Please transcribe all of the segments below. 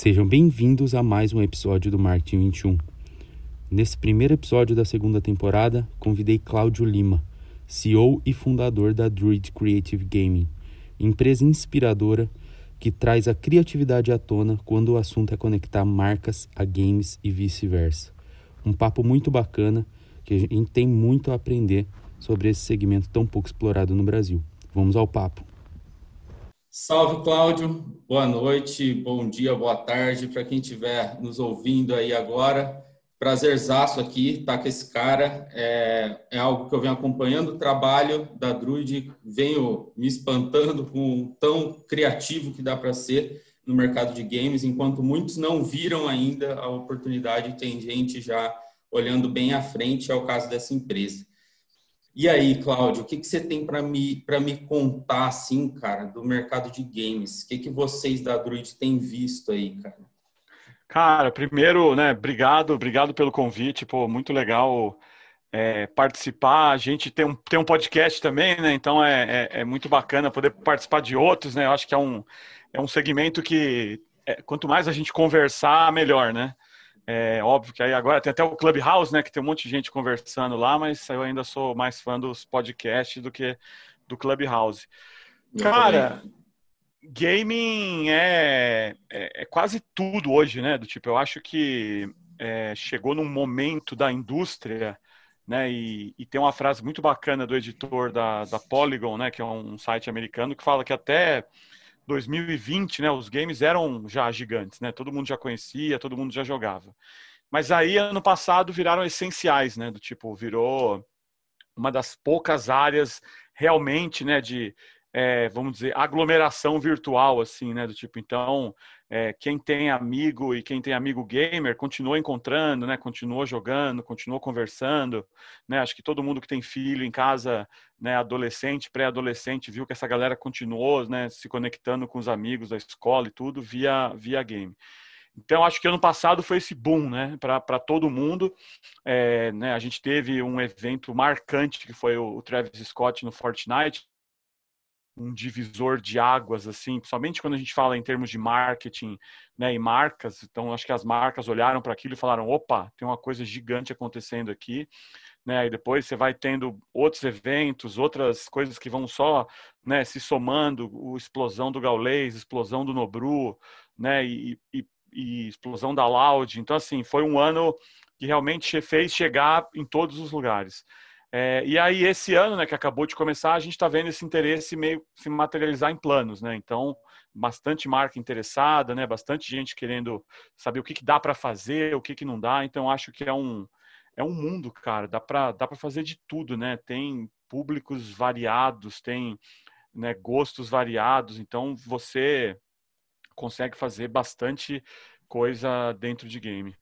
Sejam bem-vindos a mais um episódio do Marketing 21. Nesse primeiro episódio da segunda temporada, convidei Cláudio Lima, CEO e fundador da Druid Creative Gaming, empresa inspiradora que traz a criatividade à tona quando o assunto é conectar marcas a games e vice-versa. Um papo muito bacana que a gente tem muito a aprender sobre esse segmento tão pouco explorado no Brasil. Vamos ao papo. Salve, Cláudio. Boa noite, bom dia, boa tarde para quem estiver nos ouvindo aí agora. Prazerzaço aqui estar tá com esse cara. É, é, algo que eu venho acompanhando o trabalho da Druid, venho me espantando com o tão criativo que dá para ser no mercado de games, enquanto muitos não viram ainda a oportunidade, tem gente já olhando bem à frente, é o caso dessa empresa. E aí, Cláudio, o que, que você tem para me, me contar, assim, cara, do mercado de games? O que, que vocês da Druid têm visto aí, cara? Cara, primeiro, né, obrigado, obrigado pelo convite, pô, muito legal é, participar. A gente tem um, tem um podcast também, né, então é, é, é, muito bacana poder participar de outros, né, eu acho que é um, é um segmento que é, quanto mais a gente conversar, melhor, né. É óbvio que aí agora tem até o Clubhouse, né? Que tem um monte de gente conversando lá, mas eu ainda sou mais fã dos podcasts do que do Clubhouse. Cara, gaming é, é, é, quase tudo hoje, né? Do tipo, eu acho que é, chegou num momento da indústria, né? E, e, tem uma frase muito bacana do editor da, da Polygon, né? Que é um site americano que fala que até 2020, né, os games eram já gigantes, né? Todo mundo já conhecia, todo mundo já jogava. Mas aí ano passado viraram essenciais, né? Do tipo virou uma das poucas áreas realmente, né, de é, vamos dizer aglomeração virtual, assim, né? Do tipo então é, quem tem amigo e quem tem amigo gamer continua encontrando, né? Continuou jogando, continuou conversando, né? Acho que todo mundo que tem filho em casa, né? Adolescente, pré-adolescente, viu que essa galera continuou, né? Se conectando com os amigos da escola e tudo via via game. Então, acho que ano passado foi esse boom, né, para todo mundo. É, né, a gente teve um evento marcante que foi o, o Travis Scott no Fortnite, um divisor de águas, assim, principalmente quando a gente fala em termos de marketing né, e marcas. Então, acho que as marcas olharam para aquilo e falaram: opa, tem uma coisa gigante acontecendo aqui. Né, e depois você vai tendo outros eventos, outras coisas que vão só né, se somando, o explosão do Gaulês, explosão do Nobru, né, e, e, e explosão da Loud. Então, assim, foi um ano que realmente fez chegar em todos os lugares. É, e aí, esse ano, né, que acabou de começar, a gente está vendo esse interesse meio se materializar em planos, né? Então, bastante marca interessada, né? Bastante gente querendo saber o que, que dá para fazer, o que, que não dá. Então, acho que é um, é um mundo, cara. Dá para dá fazer de tudo, né? Tem públicos variados, tem né, gostos variados. Então, você consegue fazer bastante coisa dentro de game.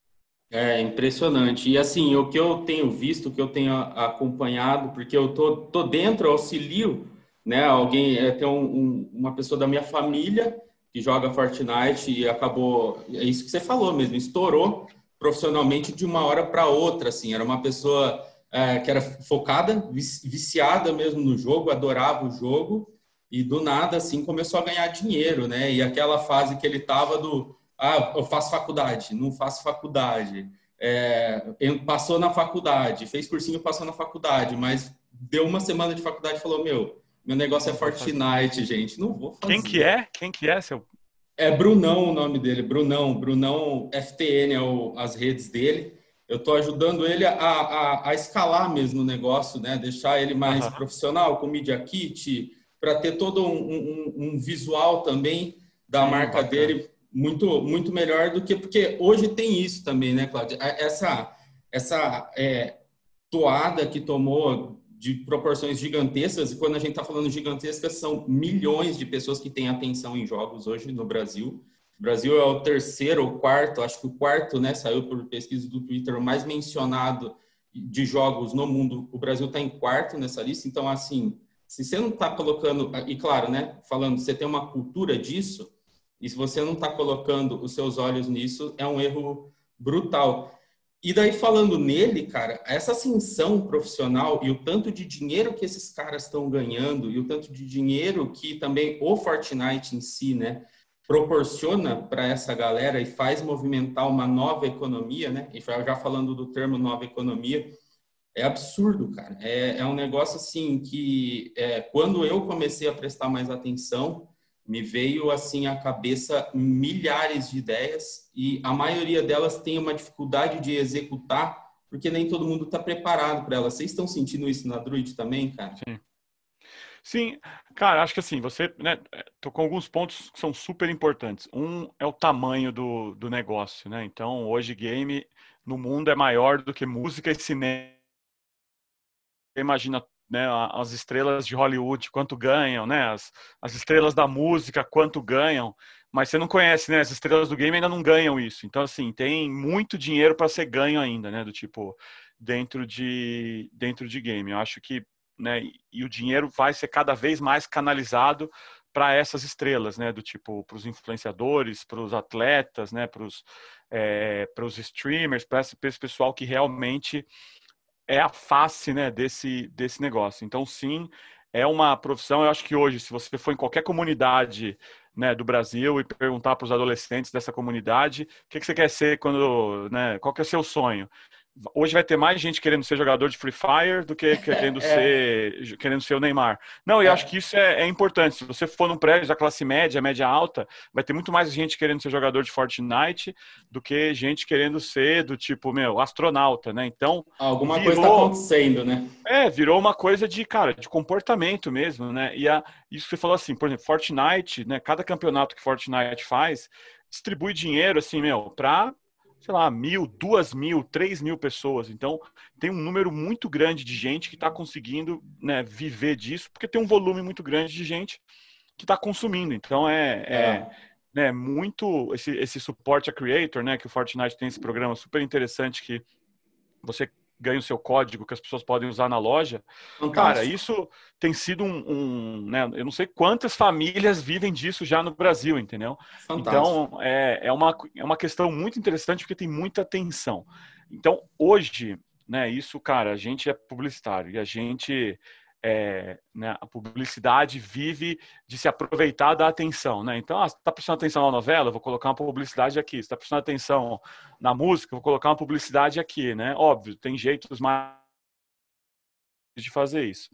É impressionante. E assim, o que eu tenho visto, o que eu tenho acompanhado, porque eu tô, tô dentro, auxilio, né? Alguém, é, tem um, um, uma pessoa da minha família que joga Fortnite e acabou, é isso que você falou mesmo, estourou profissionalmente de uma hora para outra, assim. Era uma pessoa é, que era focada, viciada mesmo no jogo, adorava o jogo e do nada, assim, começou a ganhar dinheiro, né? E aquela fase que ele tava do ah, eu faço faculdade, não faço faculdade. É, passou na faculdade, fez cursinho, passou na faculdade, mas deu uma semana de faculdade e falou: Meu, meu negócio é Fortnite, gente, não vou fazer. Quem que é? Quem que é, seu? É Brunão o nome dele, Brunão. Brunão FTN é o, as redes dele. Eu estou ajudando ele a, a, a, escalar mesmo o negócio, né? Deixar ele mais uhum. profissional com Media Kit, para ter todo um, um, um, visual também da Sim, marca bacana. dele muito, muito melhor do que. Porque hoje tem isso também, né, Cláudia? Essa, essa é, toada que tomou de proporções gigantescas, e quando a gente está falando gigantescas, são milhões de pessoas que têm atenção em jogos hoje no Brasil. O Brasil é o terceiro ou quarto, acho que o quarto, né, saiu por pesquisa do Twitter, o mais mencionado de jogos no mundo. O Brasil está em quarto nessa lista, então, assim, se você não está colocando, e claro, né, falando, você tem uma cultura disso, e se você não está colocando os seus olhos nisso, é um erro brutal. E daí, falando nele, cara, essa ascensão profissional e o tanto de dinheiro que esses caras estão ganhando, e o tanto de dinheiro que também o Fortnite em si, né, proporciona para essa galera e faz movimentar uma nova economia, né? E já falando do termo nova economia, é absurdo, cara. É, é um negócio assim que é, quando eu comecei a prestar mais atenção, me veio assim à cabeça milhares de ideias e a maioria delas tem uma dificuldade de executar porque nem todo mundo está preparado para elas. Vocês estão sentindo isso na Druid também, cara? Sim. Sim, cara, acho que assim, você né, tocou alguns pontos que são super importantes. Um é o tamanho do, do negócio, né? Então, hoje, game no mundo é maior do que música e cinema. Imagina né, as estrelas de Hollywood, quanto ganham, né? As, as estrelas da música, quanto ganham. Mas você não conhece, né? As estrelas do game ainda não ganham isso. Então, assim, tem muito dinheiro para ser ganho ainda, né? Do tipo, dentro de, dentro de game. Eu acho que né? E o dinheiro vai ser cada vez mais canalizado para essas estrelas, né? Do tipo para os influenciadores, para os atletas, né? Para os é, os streamers, para esse pessoal que realmente é a face, né? Desse desse negócio. Então, sim, é uma profissão. Eu acho que hoje, se você for em qualquer comunidade né, do Brasil e perguntar para os adolescentes dessa comunidade o que, que você quer ser quando, né, qual que é o seu sonho? Hoje vai ter mais gente querendo ser jogador de Free Fire do que querendo, é. ser, querendo ser o Neymar. Não, e é. acho que isso é, é, importante. Se você for num prédio da classe média, média alta, vai ter muito mais gente querendo ser jogador de Fortnite do que gente querendo ser do tipo, meu, astronauta, né? Então. Alguma virou, coisa está acontecendo, né? É, virou uma coisa de, cara, de comportamento mesmo, né? E a, isso que você falou assim, por exemplo, Fortnite, né? Cada campeonato que Fortnite faz distribui dinheiro, assim, meu, para sei lá, mil, duas mil, três mil pessoas. Então, tem um número muito grande de gente que está conseguindo né, viver disso, porque tem um volume muito grande de gente que está consumindo. Então, é, é, é. Né, muito esse, esse suporte a creator, né, que o Fortnite tem esse programa super interessante que você ganha o seu código que as pessoas podem usar na loja. Fantástico. Cara, isso tem sido um, um, né, eu não sei quantas famílias vivem disso já no Brasil, entendeu? Fantástico. Então, é, é, uma, é uma questão muito interessante porque tem muita atenção. Então, hoje, né, isso, cara, a gente é publicitário e a gente é, né, a publicidade vive de se aproveitar da atenção, né? Então, ah, está prestando atenção na novela, vou colocar uma publicidade aqui. Está prestando atenção na música, vou colocar uma publicidade aqui, né? Óbvio, tem jeitos mais de fazer isso.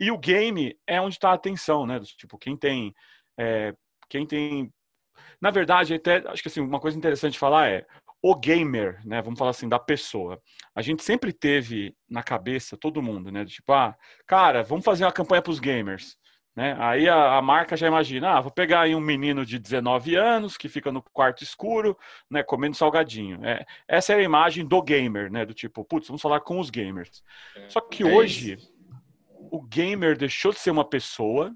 E o game é onde está a atenção, né? Tipo, quem tem, é, quem tem, na verdade, até acho que assim uma coisa interessante falar é o gamer, né? Vamos falar assim, da pessoa. A gente sempre teve na cabeça, todo mundo, né? Tipo, ah, cara, vamos fazer uma campanha para os gamers. Né? Aí a, a, marca já imagina, ah, vou pegar aí um menino de 19 anos que fica no quarto escuro, né, comendo salgadinho. É, essa é a imagem do gamer, né? Do tipo, putz, vamos falar com os gamers. É, Só que é hoje isso. o gamer deixou de ser uma pessoa,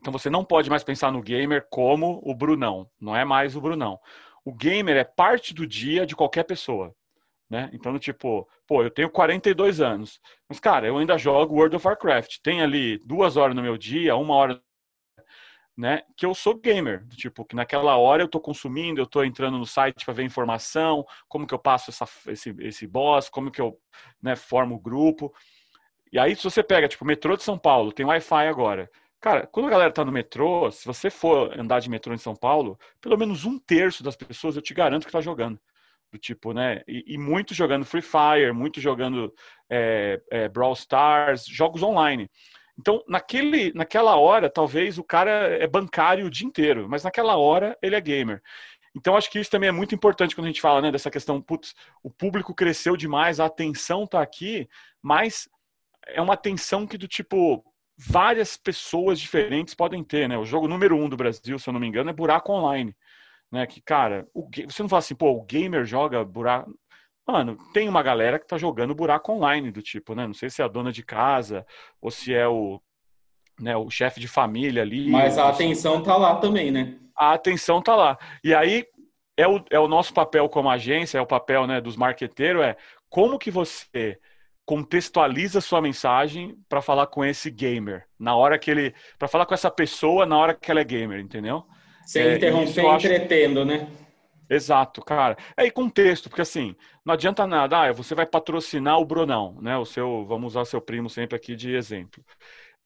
então você não pode mais pensar no gamer como o Brunão, não é mais o Brunão o gamer é parte do dia de qualquer pessoa. Né? Então, tipo, pô, eu tenho 42 anos, mas, cara, eu ainda jogo World of Warcraft. Tem ali duas horas no meu dia, uma hora, né? Que eu sou gamer. Tipo, que naquela hora eu tô consumindo, eu tô entrando no site para ver informação, como que eu passo essa, esse, esse boss, como que eu né, formo o grupo. E aí, se você pega, tipo, metrô de São Paulo, tem Wi-Fi agora. Cara, quando a galera tá no metrô, se você for andar de metrô em São Paulo, pelo menos um terço das pessoas eu te garanto que tá jogando. Do tipo, né? E, e muito jogando Free Fire, muito jogando é, é, Brawl Stars, jogos online. Então, naquele, naquela hora, talvez o cara é bancário o dia inteiro, mas naquela hora ele é gamer. Então, acho que isso também é muito importante quando a gente fala né, dessa questão, putz, o público cresceu demais, a atenção tá aqui, mas é uma atenção que do tipo, várias pessoas diferentes podem ter, né? O jogo número um do Brasil, se eu não me engano, é Buraco Online. Né? Que, cara, o, você não fala assim, pô, o gamer joga buraco. Mano, tem uma galera que tá jogando buraco online do tipo, né? Não sei se é a dona de casa ou se é o, né, o chefe de família ali. Mas a atenção tá lá também, né? A atenção tá lá. E aí é o, é o nosso papel como agência, é o papel né, dos marqueteiros, é como que você contextualiza sua mensagem para falar com esse gamer, na hora que ele, para falar com essa pessoa na hora que ela é gamer, entendeu? Sem é, interromper, acho... entretendo, né? Exato, cara. É, e contexto, porque assim, não adianta nada, ah, você vai patrocinar o Brunão, né? O seu, vamos usar seu primo sempre aqui de exemplo.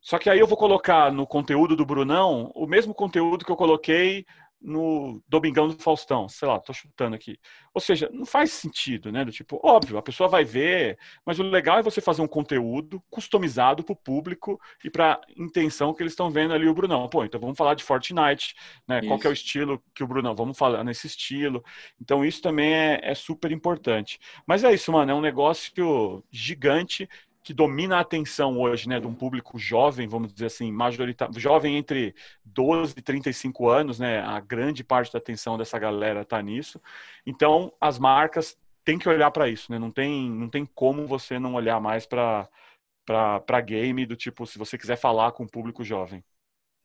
Só que aí eu vou colocar no conteúdo do Brunão o mesmo conteúdo que eu coloquei no Domingão do Faustão, sei lá, tô chutando aqui. Ou seja, não faz sentido, né? Do tipo, óbvio, a pessoa vai ver, mas o legal é você fazer um conteúdo customizado para o público e para a intenção que eles estão vendo ali o Brunão. Pô, então vamos falar de Fortnite, né? Isso. Qual que é o estilo que o Brunão? Vamos falar nesse estilo. Então isso também é, é super importante. Mas é isso, mano, é um negócio gigante que domina a atenção hoje, né, de um público jovem, vamos dizer assim, majoritário, jovem entre 12 e 35 anos, né, a grande parte da atenção dessa galera está nisso. Então, as marcas têm que olhar para isso, né? Não tem, não tem como você não olhar mais para para game do tipo, se você quiser falar com o público jovem.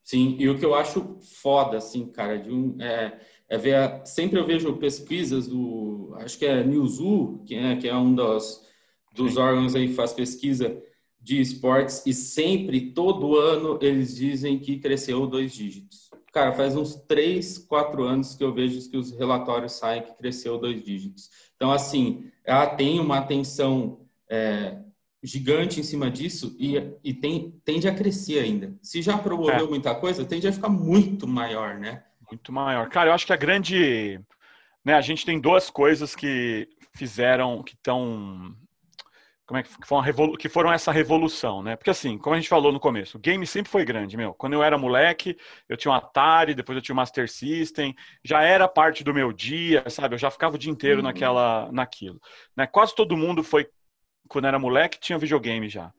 Sim, e o que eu acho foda, assim, cara, de um, é, é ver, sempre eu vejo pesquisas do, acho que é Newzoo, que é, que é um dos dos órgãos aí que faz pesquisa de esportes e sempre, todo ano, eles dizem que cresceu dois dígitos. Cara, faz uns três, quatro anos que eu vejo que os relatórios saem que cresceu dois dígitos. Então, assim, ela tem uma atenção é, gigante em cima disso e, e tem, tende a crescer ainda. Se já promoveu é. muita coisa, tende a ficar muito maior, né? Muito maior. Cara, eu acho que a grande... Né, a gente tem duas coisas que fizeram, que estão como é que, foram, que foram essa revolução, né? Porque assim, como a gente falou no começo, o game sempre foi grande, meu. Quando eu era moleque, eu tinha um Atari, depois eu tinha um Master System, já era parte do meu dia, sabe? Eu já ficava o dia inteiro uhum. naquela, naquilo. Né? Quase todo mundo foi, quando era moleque, tinha videogame já.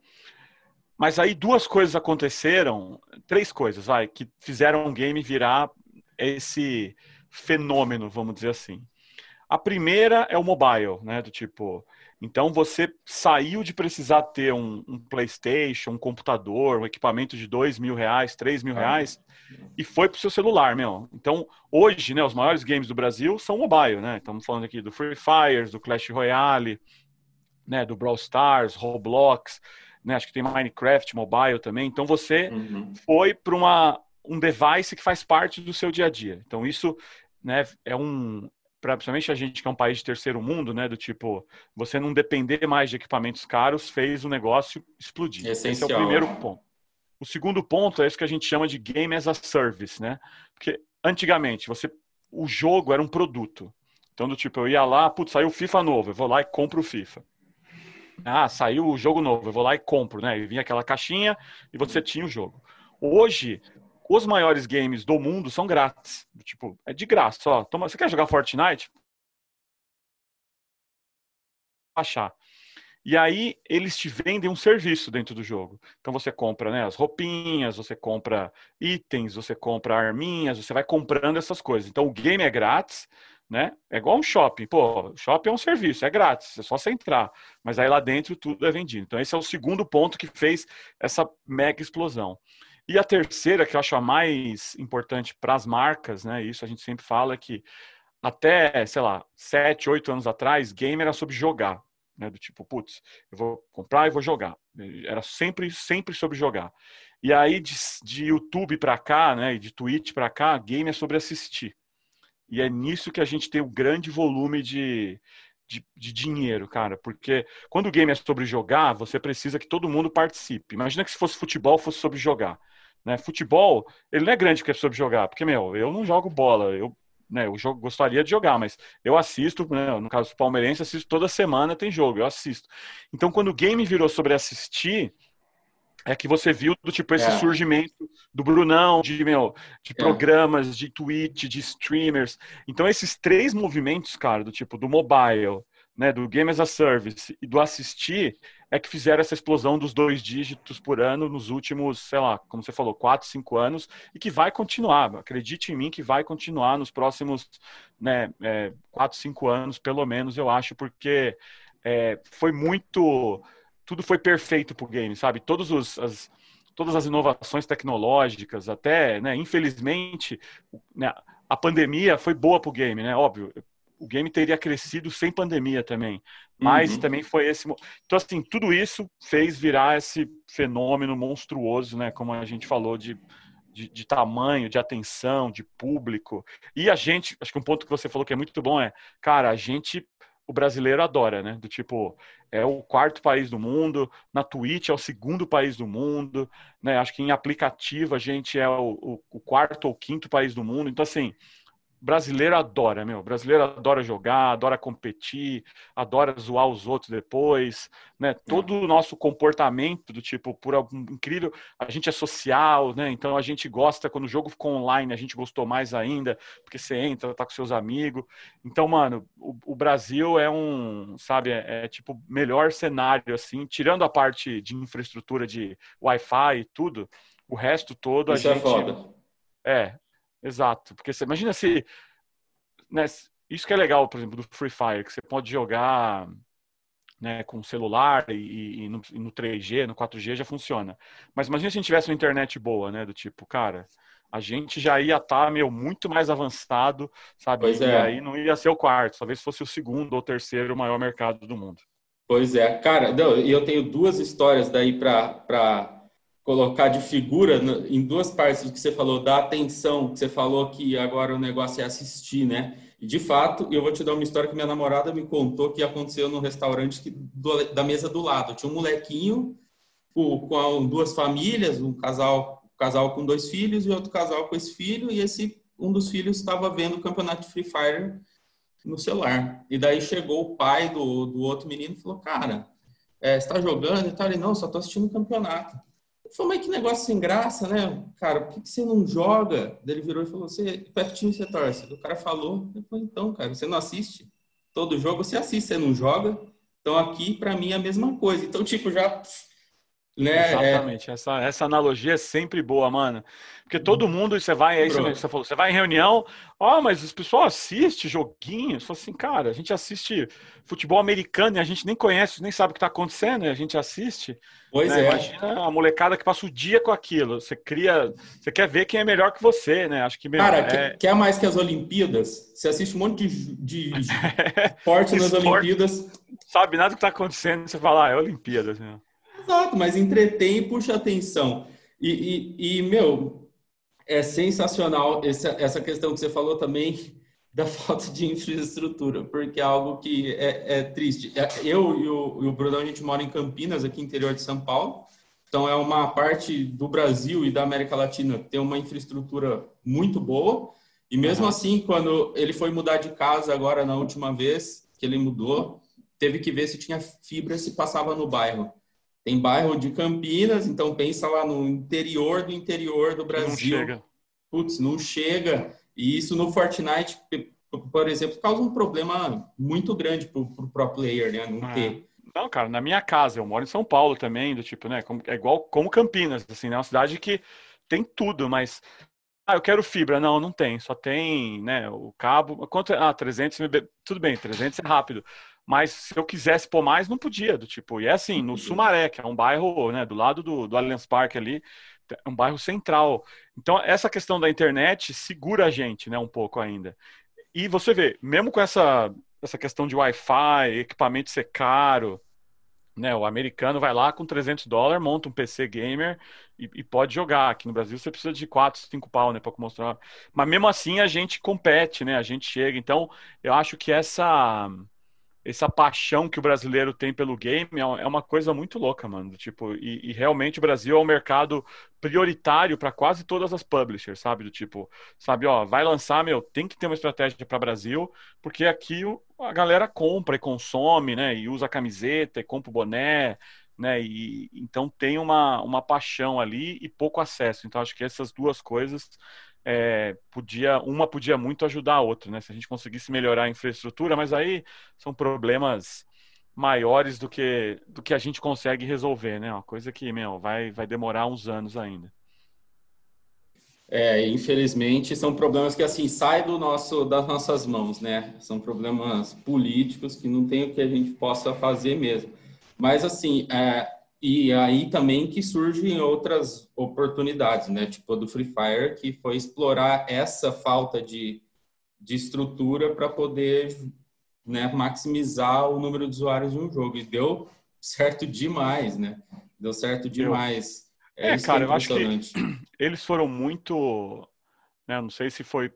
Mas aí duas coisas aconteceram, três coisas, vai, que fizeram o game virar esse fenômeno, vamos dizer assim. A primeira é o mobile, né? Do tipo, então você saiu de precisar ter um, um, PlayStation, um computador, um equipamento de dois mil reais, três mil reais e foi para o seu celular, meu. Então hoje, né, os maiores games do Brasil são mobile, né? Estamos falando aqui do Free Fire, do Clash Royale, né, do Brawl Stars, Roblox, né? Acho que tem Minecraft mobile também. Então você uhum. foi para uma um device que faz parte do seu dia a dia. Então isso né, é um para principalmente a gente que é um país de terceiro mundo, né, do tipo, você não depender mais de equipamentos caros, fez o negócio explodir. Essencial. Esse é o primeiro ponto. O segundo ponto é isso que a gente chama de game as a service, né? Porque antigamente você o jogo era um produto. Então do tipo, eu ia lá, putz, saiu o FIFA novo, eu vou lá e compro o FIFA. Ah, saiu o jogo novo, eu vou lá e compro, né? E vinha aquela caixinha e você tinha o jogo. Hoje, os maiores games do mundo são grátis. Tipo, é de graça. Ó, toma, você quer jogar Fortnite? Achar. E aí eles te vendem um serviço dentro do jogo. Então você compra né, as roupinhas, você compra itens, você compra arminhas, você vai comprando essas coisas. Então o game é grátis, né? É igual um shopping. Pô, shopping é um serviço, é grátis, é só você entrar. Mas aí lá dentro tudo é vendido. Então esse é o segundo ponto que fez essa mega explosão. E a terceira, que eu acho a mais importante para as marcas, né? Isso a gente sempre fala que até, sei lá, sete, oito anos atrás, game era sobre jogar, né? Do tipo, putz, eu vou comprar e vou jogar. Era sempre, sempre sobre jogar. E aí de, de YouTube para cá, né? E de Twitch para cá, game é sobre assistir. E é nisso que a gente tem o um grande volume de, de, de, dinheiro, cara. Porque quando o game é sobre jogar, você precisa que todo mundo participe. Imagina que se fosse futebol, fosse sobre jogar. Né? Futebol, ele não é grande porque é sobre jogar, porque, meu, eu não jogo bola, eu, né, eu jogo, gostaria de jogar, mas eu assisto, né, no caso do palmeirense, assisto toda semana, tem jogo, eu assisto. Então, quando o game virou sobre assistir, é que você viu do tipo esse é. surgimento do Brunão, de meu, de é. programas, de Twitch, de streamers. Então esses três movimentos, cara, do tipo do mobile, né, do game as a service e do assistir, é que fizeram essa explosão dos dois dígitos por ano nos últimos, sei lá, como você falou, quatro, cinco anos, e que vai continuar. Acredite em mim que vai continuar nos próximos né, é, quatro, cinco anos, pelo menos, eu acho, porque é, foi muito. Tudo foi perfeito pro game, sabe? Todos os. As, todas as inovações tecnológicas, até, né, infelizmente, né, a pandemia foi boa para o game, né? Óbvio, o game teria crescido sem pandemia também. Mas uhum. também foi esse. Então, assim, tudo isso fez virar esse fenômeno monstruoso, né? Como a gente falou, de, de, de, tamanho, de atenção, de público. E a gente, acho que um ponto que você falou que é muito bom é, cara, a gente. O brasileiro adora, né? Do tipo, é o quarto país do mundo, na Twitch é o segundo país do mundo, né? Acho que em aplicativo a gente é o, o, o quarto ou quinto país do mundo. Então, assim, brasileiro adora, meu. Brasileiro adora jogar, adora competir, adora zoar os outros depois, né? Todo o nosso comportamento do tipo, por algum incrível, a gente é social, né? Então a gente gosta quando o jogo ficou online, a gente gostou mais ainda, porque você entra, tá com seus amigos. Então, mano, o, o Brasil é um, sabe, é, é, tipo melhor cenário assim, tirando a parte de infraestrutura de Wi-Fi e tudo, o resto todo Isso a é gente foda. é, Exato, porque você imagina se. Né, isso que é legal, por exemplo, do Free Fire, que você pode jogar né, com celular e, e, no, e, no, 3G, no 4G já funciona. Mas imagina se a gente tivesse uma internet boa, né? Do tipo, cara, a gente já ia estar, tá, meu, muito mais avançado, sabe? Pois e é. aí não ia ser o quarto, talvez fosse o segundo ou terceiro maior mercado do mundo. Pois é, cara, e eu tenho duas histórias daí para colocar de figura em duas partes do que você falou, da atenção, que você falou que agora o negócio é assistir, né? E de fato, eu vou te dar uma história que minha namorada me contou que aconteceu no restaurante que, do, da mesa do lado. Tinha um molequinho com, com, duas famílias, um casal, um casal com dois filhos e outro casal com esse filho, e esse um dos filhos estava vendo o campeonato de Free Fire no celular. E daí chegou o pai do, do outro menino e falou: Cara, é, está jogando e tal? Ele, não, só estou assistindo o campeonato falei, mas que negócio sem graça, né? Cara, por que, você não joga? Ele virou e falou, você, pertinho você torce. O cara falou, falei, então, cara, você não assiste? Todo jogo você assiste, você não joga? Então aqui, para mim, é a mesma coisa. Então, tipo, já né? Exatamente. É... Essa, essa analogia é sempre boa, mano. Porque todo mundo, você vai, aí você, você, falou, você vai em reunião, ó, oh, mas o pessoal assiste joguinhos. Fala assim, cara, a gente assiste futebol americano e a gente nem conhece, nem sabe o que tá acontecendo, e a gente assiste. Pois né? é. Imagina a molecada que passa o dia com aquilo. Você cria, você quer ver quem é melhor que você, né? Acho que meu, Cara, é... quer mais que as Olimpíadas? Você assiste um monte de, de esporte nas Olimpíadas. Sabe nada do que tá acontecendo, você fala, ah, é Olimpíadas, né? Exato, mas entretém e puxa atenção. E, e, e, meu, é sensacional essa, essa questão que você falou também da falta de infraestrutura, porque é algo que é, é triste. É, eu e o, e o Bruno, a gente mora em Campinas, aqui interior de São Paulo, então é uma parte do Brasil e da América Latina tem uma infraestrutura muito boa, e mesmo uhum. assim, quando ele foi mudar de casa agora na última vez que ele mudou, teve que ver se tinha fibra se passava no bairro. Tem bairro de Campinas, então pensa lá no interior do interior do Brasil. Não chega. Putz, não chega. E isso no Fortnite, por exemplo, causa um problema muito grande para o pro player, né? Não é. ter. Não, cara, na minha casa, eu moro em São Paulo também, do tipo, né? É igual como Campinas, assim, né? É uma cidade que tem tudo, mas. Ah, eu quero fibra. Não, não tem. Só tem, né? O cabo. Quanto? Ah, 300 MB. Tudo bem, 300 é rápido. Mas se eu quisesse pôr mais, não podia, do tipo. E é assim, no Sumaré, que é um bairro, né, do lado do, do Allianz Parque ali, é um bairro central. Então, essa questão da internet segura a gente, né, um pouco ainda. E você vê, mesmo com essa, essa questão de Wi-Fi, equipamento ser caro, né, o americano vai lá com 300 dólares, monta um PC gamer e, e, pode jogar. Aqui no Brasil você precisa de 4, 5 pau, né, para mostrar. Mas mesmo assim a gente compete, né, a gente chega. Então, eu acho que essa essa paixão que o brasileiro tem pelo game é, é uma coisa muito louca, mano. Tipo, e, e realmente o Brasil é um mercado prioritário para quase todas as publishers, sabe? Do tipo, sabe, ó, vai lançar, meu, tem que ter uma estratégia para Brasil, porque aqui a galera compra e consome, né? E usa camiseta, e compra o boné, né? E então tem uma, uma paixão ali e pouco acesso. Então acho que essas duas coisas é, podia uma podia muito ajudar a outra, né? Se a gente conseguisse melhorar a infraestrutura, mas aí são problemas maiores do que do que a gente consegue resolver, né? Uma coisa que meu, vai vai demorar uns anos ainda. É, infelizmente são problemas que assim saem do nosso das nossas mãos, né? São problemas políticos que não tem o que a gente possa fazer mesmo. Mas assim, é, e aí também que surgem outras oportunidades, né? Tipo a do Free Fire, que foi explorar essa falta de, de estrutura para poder né, maximizar o número de usuários de um jogo. E deu certo demais, né? Deu certo demais. É, é cara, eu acho que eles foram muito. Né, não sei se foi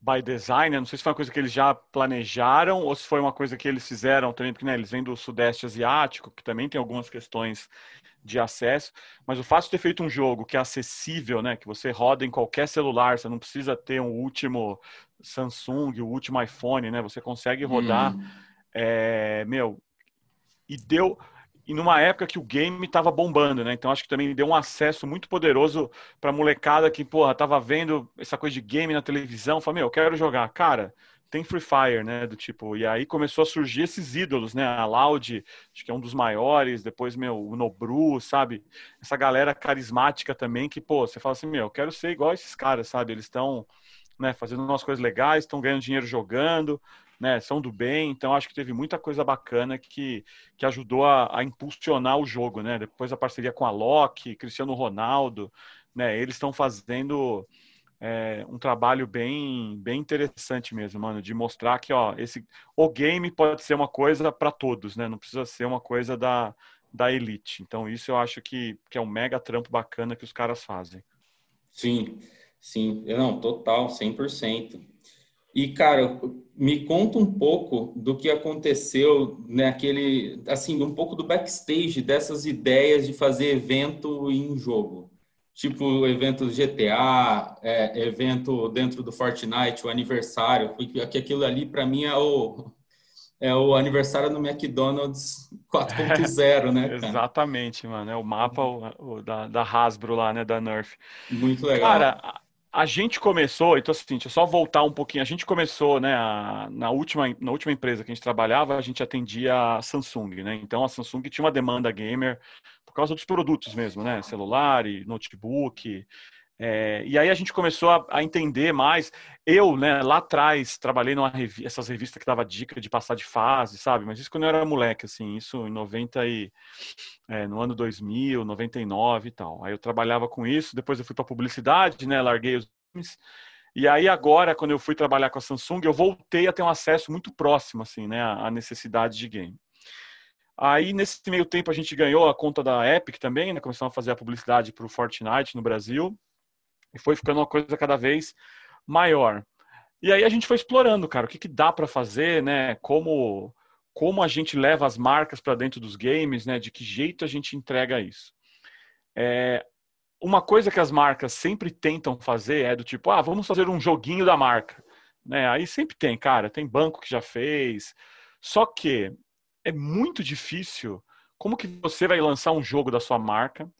by design, né? não sei se foi uma coisa que eles já planejaram ou se foi uma coisa que eles fizeram também, porque né, eles vêm do Sudeste Asiático, que também tem algumas questões de acesso, mas o fato de ter feito um jogo que é acessível, né, que você roda em qualquer celular, você não precisa ter um último Samsung, o último iPhone, né, você consegue rodar, hum. é, meu, e deu e numa época que o game estava bombando, né? Então acho que também deu um acesso muito poderoso para molecada que, porra, tava vendo essa coisa de game na televisão, falou, meu, eu quero jogar. Cara, tem Free Fire, né? Do tipo, e aí começou a surgir esses ídolos, né? A Loud, acho que é um dos maiores, depois, meu, o Nobru, sabe? Essa galera carismática também que, pô, você fala assim, meu, eu quero ser igual esses caras, sabe? Eles estão, né, fazendo umas coisas legais, estão ganhando dinheiro jogando, né, são do bem, então acho que teve muita coisa bacana que, que ajudou a, a impulsionar o jogo, né? Depois a parceria com a Loki, Cristiano Ronaldo, né? Eles estão fazendo é, um trabalho bem, bem interessante mesmo, mano, de mostrar que ó, esse o game pode ser uma coisa para todos, né? Não precisa ser uma coisa da, da elite. Então isso eu acho que, que é um mega trampo bacana que os caras fazem. Sim, sim, não, total, 100%. E, cara, me conta um pouco do que aconteceu naquele, assim, um pouco do backstage dessas ideias de fazer evento em jogo. Tipo, evento GTA, é, evento dentro do Fortnite, o aniversário, que aquilo ali para mim é o, é o aniversário no McDonald's 4.0, né? Cara? Exatamente, mano. É o mapa o, o, da, da Hasbro lá, né? Da Nerf. Muito legal. Cara, a gente começou, então assim, deixa eu só voltar um pouquinho. A gente começou, né, a, na, última, na última empresa que a gente trabalhava, a gente atendia a Samsung, né? Então a Samsung tinha uma demanda gamer por causa dos produtos mesmo, né? Celular e notebook. É, e aí a gente começou a, a, entender mais. Eu, né, lá atrás, trabalhei numa revista, essas revistas que dava dica de passar de fase, sabe? Mas isso quando eu era moleque, assim, isso em 90 e... É, no ano 2000, 99 e tal. Aí eu trabalhava com isso, depois eu fui para publicidade, né, larguei os. E aí agora, quando eu fui trabalhar com a Samsung, eu voltei a ter um acesso muito próximo, assim, né, à necessidade de game. Aí, nesse meio tempo, a gente ganhou a conta da Epic também, né? Começamos a fazer a publicidade para o Fortnite no Brasil. E foi ficando uma coisa cada vez maior. E aí a gente foi explorando, cara, o que, que dá para fazer, né? Como, como a gente leva as marcas para dentro dos games, né? De que jeito a gente entrega isso. É, uma coisa que as marcas sempre tentam fazer é do tipo, ah, vamos fazer um joguinho da marca. Né? Aí sempre tem, cara, tem banco que já fez. Só que é muito difícil. Como que você vai lançar um jogo da sua marca?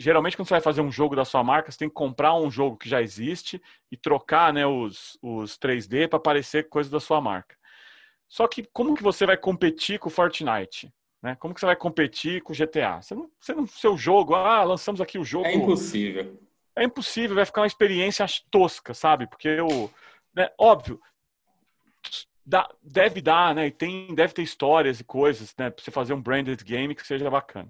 Geralmente quando você vai fazer um jogo da sua marca, você tem que comprar um jogo que já existe e trocar né, os, os 3D para parecer coisa da sua marca. Só que como que você vai competir com o Fortnite? Né? Como que você vai competir com o GTA? Você não, você não, seu jogo, ah, lançamos aqui o jogo. É impossível. É impossível, vai ficar uma experiência tosca, sabe? Porque o, né, óbvio, dá, deve dar, né? E tem, deve ter histórias e coisas, né? Para você fazer um branded game que seja bacana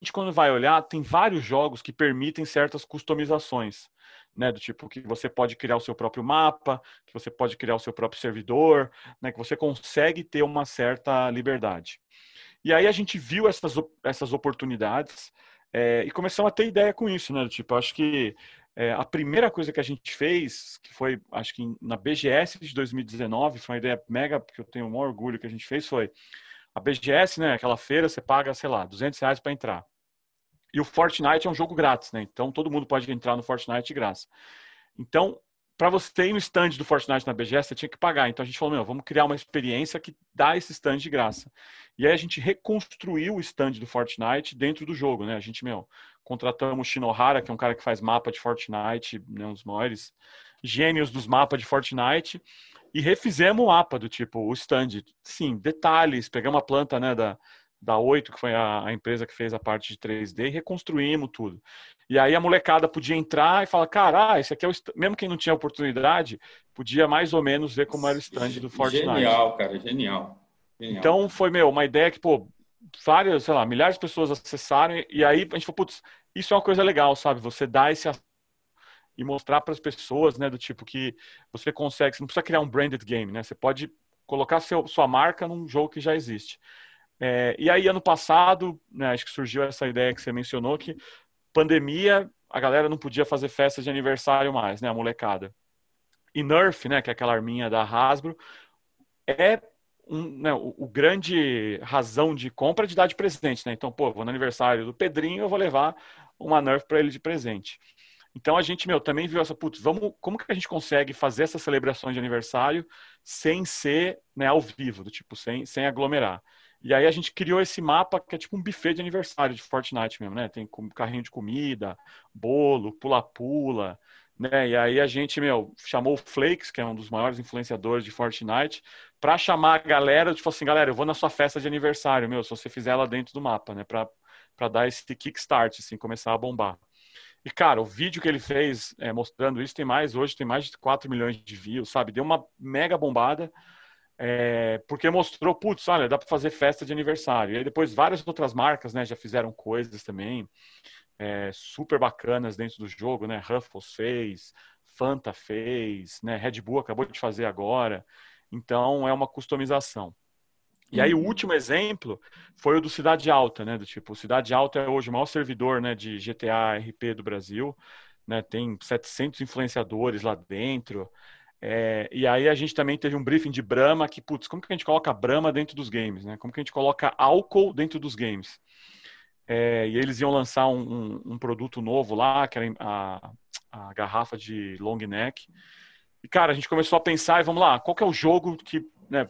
gente, quando vai olhar, tem vários jogos que permitem certas customizações. Né, do tipo que você pode criar o seu próprio mapa, que você pode criar o seu próprio servidor, né, que você consegue ter uma certa liberdade. E aí a gente viu essas, essas oportunidades é, e começamos a ter ideia com isso, né? Do tipo, acho que é, a primeira coisa que a gente fez, que foi, acho que na BGS de 2019, foi uma ideia mega, porque eu tenho um orgulho que a gente fez, foi a BGS, né? Aquela feira, você paga, sei lá, 200 reais para entrar. E o Fortnite é um jogo grátis, né? Então todo mundo pode entrar no Fortnite de graça. Então, para você ir no stand do Fortnite na BGS, você tinha que pagar. Então a gente falou, meu, vamos criar uma experiência que dá esse stand de graça. E aí a gente reconstruiu o stand do Fortnite dentro do jogo, né? A gente, meu, contratamos o Shinohara, que é um cara que faz mapa de Fortnite, né, um dos maiores gênios dos mapas de Fortnite, e refizemos o mapa do tipo, o stand. Sim, detalhes, pegamos a planta, né, da, da Oito, que foi a, a, empresa que fez a parte de 3D, e reconstruímos tudo. E aí a molecada podia entrar e falar, cara, ah, esse aqui é o mesmo quem não tinha oportunidade, podia mais ou menos ver como era o stand do Fortnite. Genial, cara, genial. genial. Então foi, meu, uma ideia que, pô, várias, sei lá, milhares de pessoas acessaram, e aí a gente falou, putz, isso é uma coisa legal, sabe? Você dá esse e mostrar para as pessoas, né, do tipo que você consegue, você não precisa criar um branded game, né? Você pode colocar seu, sua marca num jogo que já existe. É, e aí, ano passado, né, acho que surgiu essa ideia que você mencionou, que pandemia, a galera não podia fazer festa de aniversário mais, né, a molecada. e Nerf, né, que é aquela arminha da Hasbro, é um, né, o, o, grande razão de compra de dar de presente, né? Então, pô, vou no aniversário do Pedrinho, eu vou levar uma Nerf para ele de presente. Então a gente, meu, também viu essa, putz, vamos, como que a gente consegue fazer essas celebrações de aniversário sem ser, né, ao vivo, do tipo, sem, sem aglomerar. E aí a gente criou esse mapa que é tipo um buffet de aniversário de Fortnite mesmo, né? Tem carrinho de comida, bolo, pula-pula, né? E aí a gente, meu, chamou o Flakes, que é um dos maiores influenciadores de Fortnite, para chamar a galera, tipo assim, galera, eu vou na sua festa de aniversário, meu, se você fizer ela dentro do mapa, né? Para dar esse kickstart, assim, começar a bombar. E, cara, o vídeo que ele fez é, mostrando isso tem mais, hoje tem mais de 4 milhões de views, sabe? Deu uma mega bombada, é, porque mostrou, putz, olha, dá para fazer festa de aniversário. E aí depois várias outras marcas, né, já fizeram coisas também é, super bacanas dentro do jogo, né? Ruffles fez, Fanta fez, né? Red Bull acabou de fazer agora. Então é uma customização. E aí o uhum. último exemplo foi o do Cidade Alta, né? Do tipo, Cidade Alta é hoje o maior servidor, né, de GTA RP do Brasil, né? Tem 700 influenciadores lá dentro. É, e aí a gente também teve um briefing de Brahma, que, putz, como que a gente coloca Brahma dentro dos games, né? Como que a gente coloca álcool dentro dos games? É, e eles iam lançar um, um, um, produto novo lá, que era a, a, garrafa de long neck. E, cara, a gente começou a pensar, e vamos lá, qual que é o jogo que, né,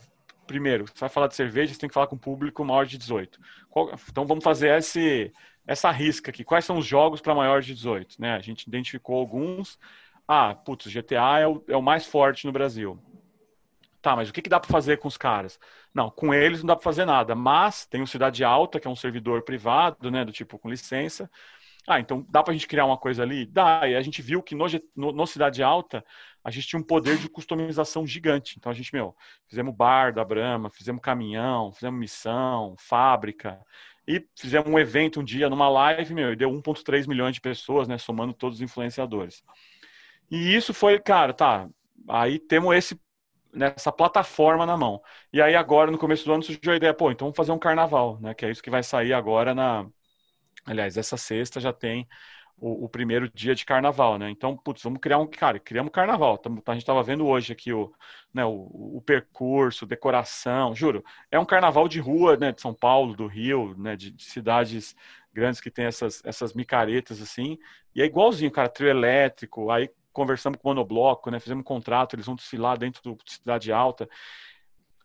primeiro, você vai falar de cerveja, você tem que falar com o público maior de 18. Qual, então vamos fazer esse, essa risca aqui. Quais são os jogos para maior de 18? Né? A gente identificou alguns. Ah, putz, GTA é o, é o mais forte no Brasil. Tá, mas o que, que dá para fazer com os caras? Não, com eles não dá para fazer nada. Mas tem o Cidade Alta, que é um servidor privado, né, do tipo com licença. Ah, então dá para a gente criar uma coisa ali? Dá. E a gente viu que no, no, no, Cidade Alta a gente tinha um poder de customização gigante. Então a gente, meu, fizemos bar da Brahma, fizemos caminhão, fizemos missão, fábrica. E fizemos um evento um dia numa live, meu, e deu 1,3 milhões de pessoas, né, somando todos os influenciadores. E isso foi, cara, tá. Aí temos esse nessa plataforma na mão. E aí agora, no começo do ano, surgiu a ideia, pô, então vamos fazer um carnaval, né? Que é isso que vai sair agora na... Aliás, essa sexta já tem o, o primeiro dia de carnaval, né? Então, putz, vamos criar um... Cara, criamos carnaval. A gente estava vendo hoje aqui o, né, o, o, percurso, decoração, juro. É um carnaval de rua, né? De São Paulo, do Rio, né? De, de cidades grandes que tem essas, essas micaretas, assim. E é igualzinho, cara, trio elétrico, aí conversamos com o Monobloco, né? Fizemos um contrato, eles vão desfilar dentro do Cidade Alta.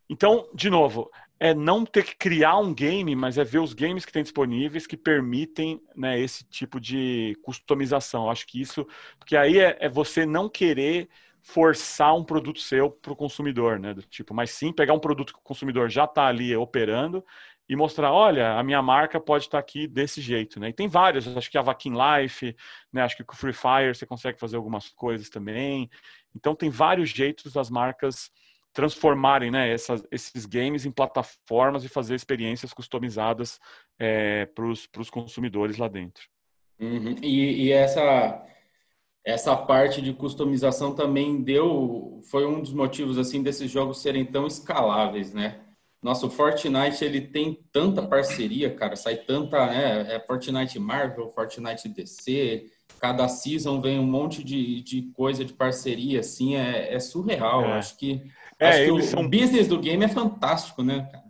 Então, de novo, é não ter que criar um game, mas é ver os games que tem disponíveis que permitem né, esse tipo de customização. Acho que isso, porque aí é, é você não querer forçar um produto seu para o consumidor, né? Do tipo, mas sim pegar um produto que o consumidor já está ali operando e mostrar, olha, a minha marca pode estar aqui desse jeito, né? E tem vários, acho que a Vakin Life, né? Acho que com o Free Fire você consegue fazer algumas coisas também. Então tem vários jeitos das marcas transformarem, né, essas, esses games em plataformas e fazer experiências customizadas é, para os consumidores lá dentro. Uhum. E, e essa essa parte de customização também deu foi um dos motivos assim desses jogos serem tão escaláveis, né? Fortnite ele tem tanta parceria, cara, sai tanta, né? É Fortnite Marvel, Fortnite DC, cada season vem um monte de, de coisa de parceria, assim, é, é surreal. É. Acho que, é, acho que o, são... business do game é fantástico, né, cara?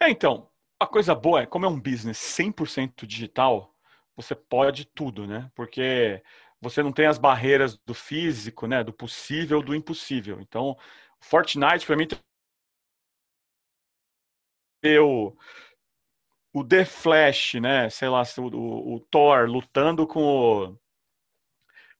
É, então, a coisa boa é, como é um business 100% digital, você pode tudo, né? Porque você não tem as barreiras do físico, né? Do possível, do impossível. Então, Fortnite, para mim, o, o The Flash, né? Sei lá, o, o, Thor lutando com o,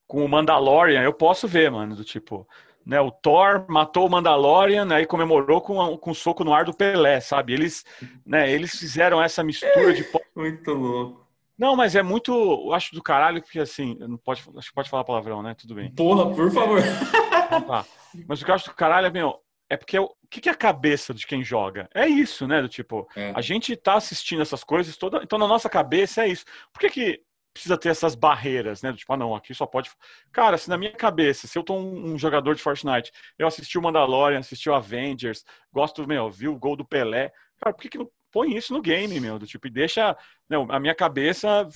com o Mandalorian, eu posso ver, mano, do tipo, né? O Thor matou o Mandalorian, aí né, comemorou com, com um soco no ar do Pelé, sabe? Eles, né, eles fizeram essa mistura de muito louco. Não, mas é muito, eu acho do caralho porque assim, não pode, acho que pode falar palavrão, né? Tudo bem. Porra, por favor. Então tá. Mas o que eu acho do caralho é, meu, é porque o que, que é a cabeça de quem joga? É isso, né? Do tipo, é. a gente tá assistindo essas coisas toda, então na nossa cabeça é isso. Por que, que precisa ter essas barreiras, né? Do tipo, ah, não, aqui só pode. Cara, se na minha cabeça, se eu tô um, um jogador de Fortnite, eu assisti o Mandalorian, assisti o Avengers, gosto, meu, vi o gol do Pelé, cara, por que, que não põe isso no game, meu? Do tipo, e deixa a minha cabeça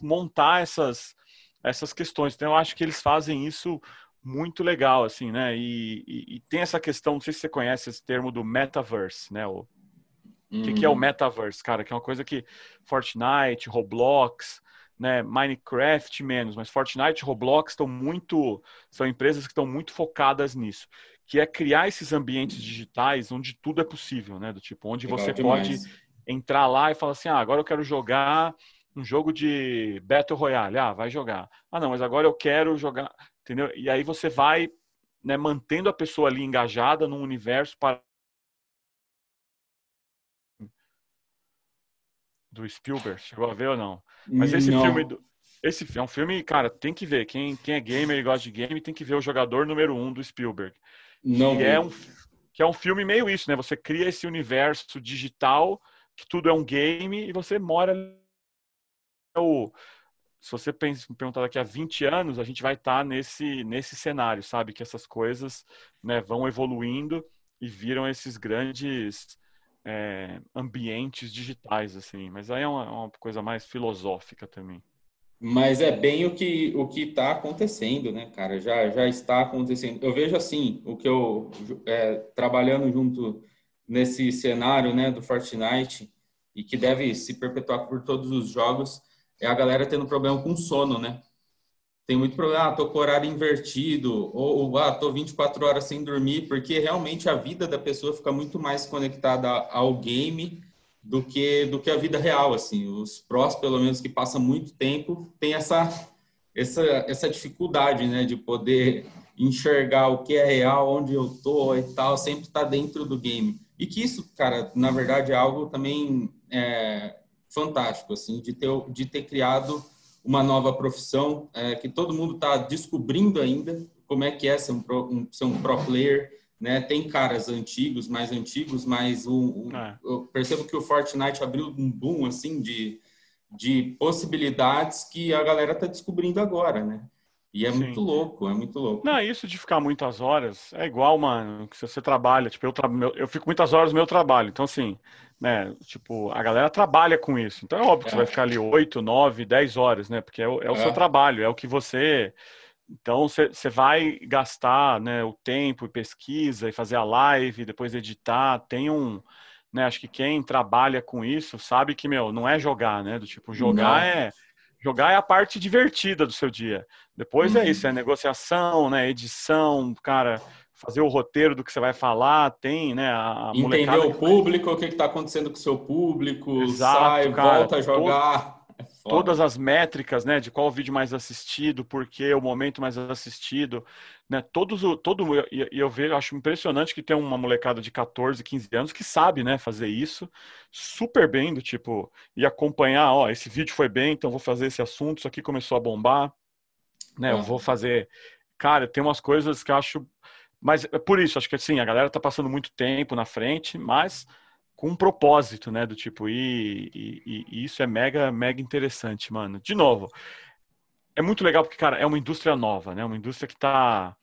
montar essas, essas questões. Então eu acho que eles fazem isso muito legal, assim, né? E, e, e, tem essa questão, não sei se você conhece esse termo do metaverse, né? O hum. que, que, é o hum. metaverse, cara? Que é uma coisa que Fortnite, Roblox, né? Minecraft menos, mas Fortnite, Roblox estão muito, são empresas que estão muito focadas nisso, que é criar esses ambientes digitais onde tudo é possível, né? Do tipo, onde legal você pode entrar lá e falar assim, ah, agora eu quero jogar um jogo de Battle Royale, ah, vai jogar. Ah, não, mas agora eu quero jogar entendeu? E aí você vai né, mantendo a pessoa ali engajada num universo para do Spielberg, chegou a ver ou não? Mas esse não. filme do... esse é um filme, cara, tem que ver. Quem, quem é gamer e gosta de game tem que ver o jogador número um do Spielberg. Não. Que é um que é um filme meio isso, né? Você cria esse universo digital que tudo é um game e você mora o se você pensa, me perguntar daqui a 20 anos, a gente vai estar tá nesse, nesse cenário, sabe? Que essas coisas né, vão evoluindo e viram esses grandes é, ambientes digitais, assim. Mas aí é uma, uma, coisa mais filosófica também. Mas é bem o que o que está acontecendo, né, cara? Já já está acontecendo. Eu vejo assim, o que eu é, trabalhando junto nesse cenário, né, do Fortnite e que deve se perpetuar por todos os jogos é a galera tendo problema com sono, né? Tem muito problema, ah, tô com horário invertido, ou, ou ah, tô 24 horas sem dormir, porque realmente a vida da pessoa fica muito mais conectada ao game do que do que a vida real, assim. Os prós, pelo menos, que passam muito tempo, tem essa essa essa dificuldade, né, de poder enxergar o que é real, onde eu tô e tal, sempre tá dentro do game. E que isso, cara, na verdade é algo também é, fantástico, assim, de ter, de ter criado uma nova profissão é, que todo mundo está descobrindo ainda como é que é ser um pro, um, ser um pro player, né? Tem caras antigos, mais antigos, mas o, o é. eu percebo que o Fortnite abriu um boom, assim, de, de possibilidades que a galera está descobrindo agora, né? E é Sim. muito louco, é muito louco. Não, isso de ficar muitas horas é igual, mano, que se você trabalha, tipo, eu, tra... eu fico muitas horas no meu trabalho, então assim, né, tipo, a galera trabalha com isso, então é óbvio que você vai é. ficar ali 8, 9, 10 horas, né, porque é o, é o é. seu trabalho, é o que você... Então você vai gastar né, o tempo e pesquisa e fazer a live, depois editar, tem um... Né, acho que quem trabalha com isso sabe que, meu, não é jogar, né? Do tipo, jogar não. é Jogar é a parte divertida do seu dia. Depois uhum. é isso, é negociação, né? Edição, cara, fazer o roteiro do que você vai falar, tem, né? A, Entender o público, o que está acontecendo com o seu público, Exato, sai, cara, volta a jogar. É todas as métricas, né, de qual vídeo mais assistido, por que o momento mais assistido, né, todos o, todo, e eu vejo, acho impressionante que tem uma molecada de 14, 15 anos que sabe, né, fazer isso super bem, do tipo, e acompanhar, ó, esse vídeo foi bem, então vou fazer esse assunto, isso aqui começou a bombar, né, eu vou fazer, cara, tem umas coisas que eu acho, mas é por isso, acho que assim, a galera tá passando muito tempo na frente, mas com um propósito, né? Do tipo, e, e, e, isso é mega, mega interessante, mano. De novo, é muito legal porque, cara, é uma indústria nova, né? Uma indústria que tá.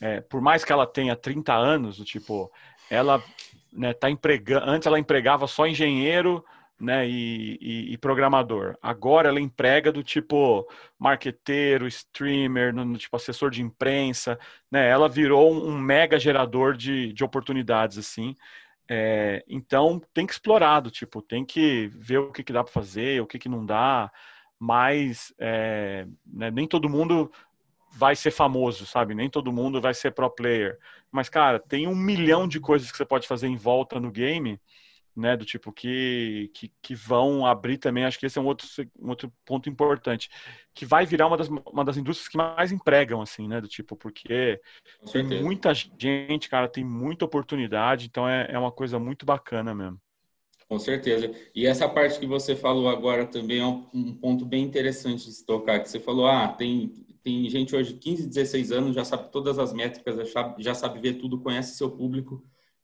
É, por mais que ela tenha 30 anos, do tipo, ela né, tá empregando. Antes ela empregava só engenheiro. Né, e, e, e, programador. Agora ela emprega do tipo marqueteiro, streamer, no, no, tipo assessor de imprensa, né? Ela virou um, um mega gerador de, de oportunidades assim. É, então tem que explorar, do tipo, tem que ver o que, que dá para fazer, o que, que não dá, mas é, né, nem todo mundo vai ser famoso, sabe? Nem todo mundo vai ser pro player. Mas, cara, tem um milhão de coisas que você pode fazer em volta no game né, do tipo que, que, que, vão abrir também, acho que esse é um outro, um outro ponto importante, que vai virar uma das, uma das indústrias que mais empregam, assim, né, do tipo, porque tem muita gente, cara, tem muita oportunidade, então é, é uma coisa muito bacana mesmo. Com certeza. E essa parte que você falou agora também é um, um ponto bem interessante de se tocar, que você falou, ah, tem, tem gente hoje de 15, 16 anos, já sabe todas as métricas, já sabe, já sabe ver tudo, conhece seu público,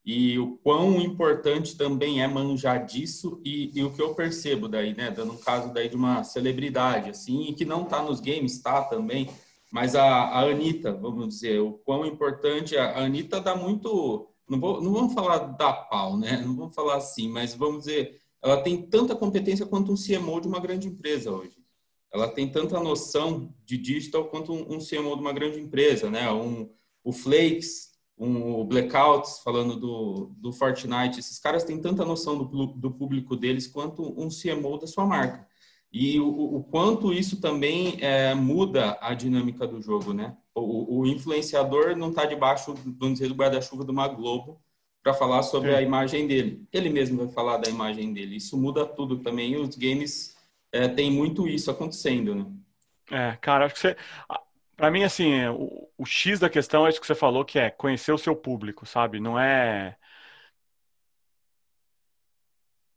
e o quão importante também é manjar disso e, e, o que eu percebo daí, né, dando um caso daí de uma celebridade, assim, que não está nos games, está também, mas a, a Anitta, vamos dizer, o quão importante, a, a Anitta dá muito, não, vou, não vamos falar da pau, né, não vamos falar assim, mas vamos dizer, ela tem tanta competência quanto um CMO de uma grande empresa hoje. ela tem tanta noção de digital quanto um, um CMO de uma grande empresa, né? Um, o Flakes, um, o Blackouts, falando do, do Fortnite, esses caras têm tanta noção do, do público deles quanto um CMO da sua marca. E o, o quanto isso também é, muda a dinâmica do jogo, né? O, o influenciador não está debaixo, vamos dizer, do guarda-chuva de uma Globo para falar sobre Sim. a imagem dele. Ele mesmo vai falar da imagem dele. Isso muda tudo também. E os games é, tem muito isso acontecendo, né? É, cara, acho que você. Para mim, assim, o, o, X da questão é isso que você falou, que é conhecer o seu público, sabe? Não é.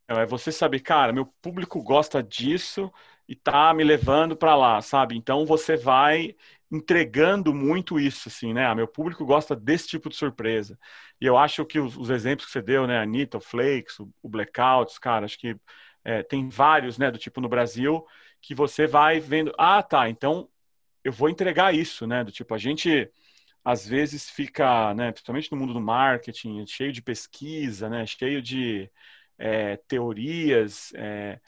É você saber, cara, meu público gosta disso e tá me levando para lá, sabe? Então você vai entregando muito isso, assim, né? Ah, meu público gosta desse tipo de surpresa. E eu acho que os, os exemplos que você deu, né? Anitta, o Flakes, o, o Blackouts, cara, acho que é, tem vários, né, do tipo no Brasil, que você vai vendo, ah, tá, então eu vou entregar isso, né, do tipo, a gente às vezes fica, né, principalmente no mundo do marketing, cheio de pesquisa, né, cheio de é, teorias, é,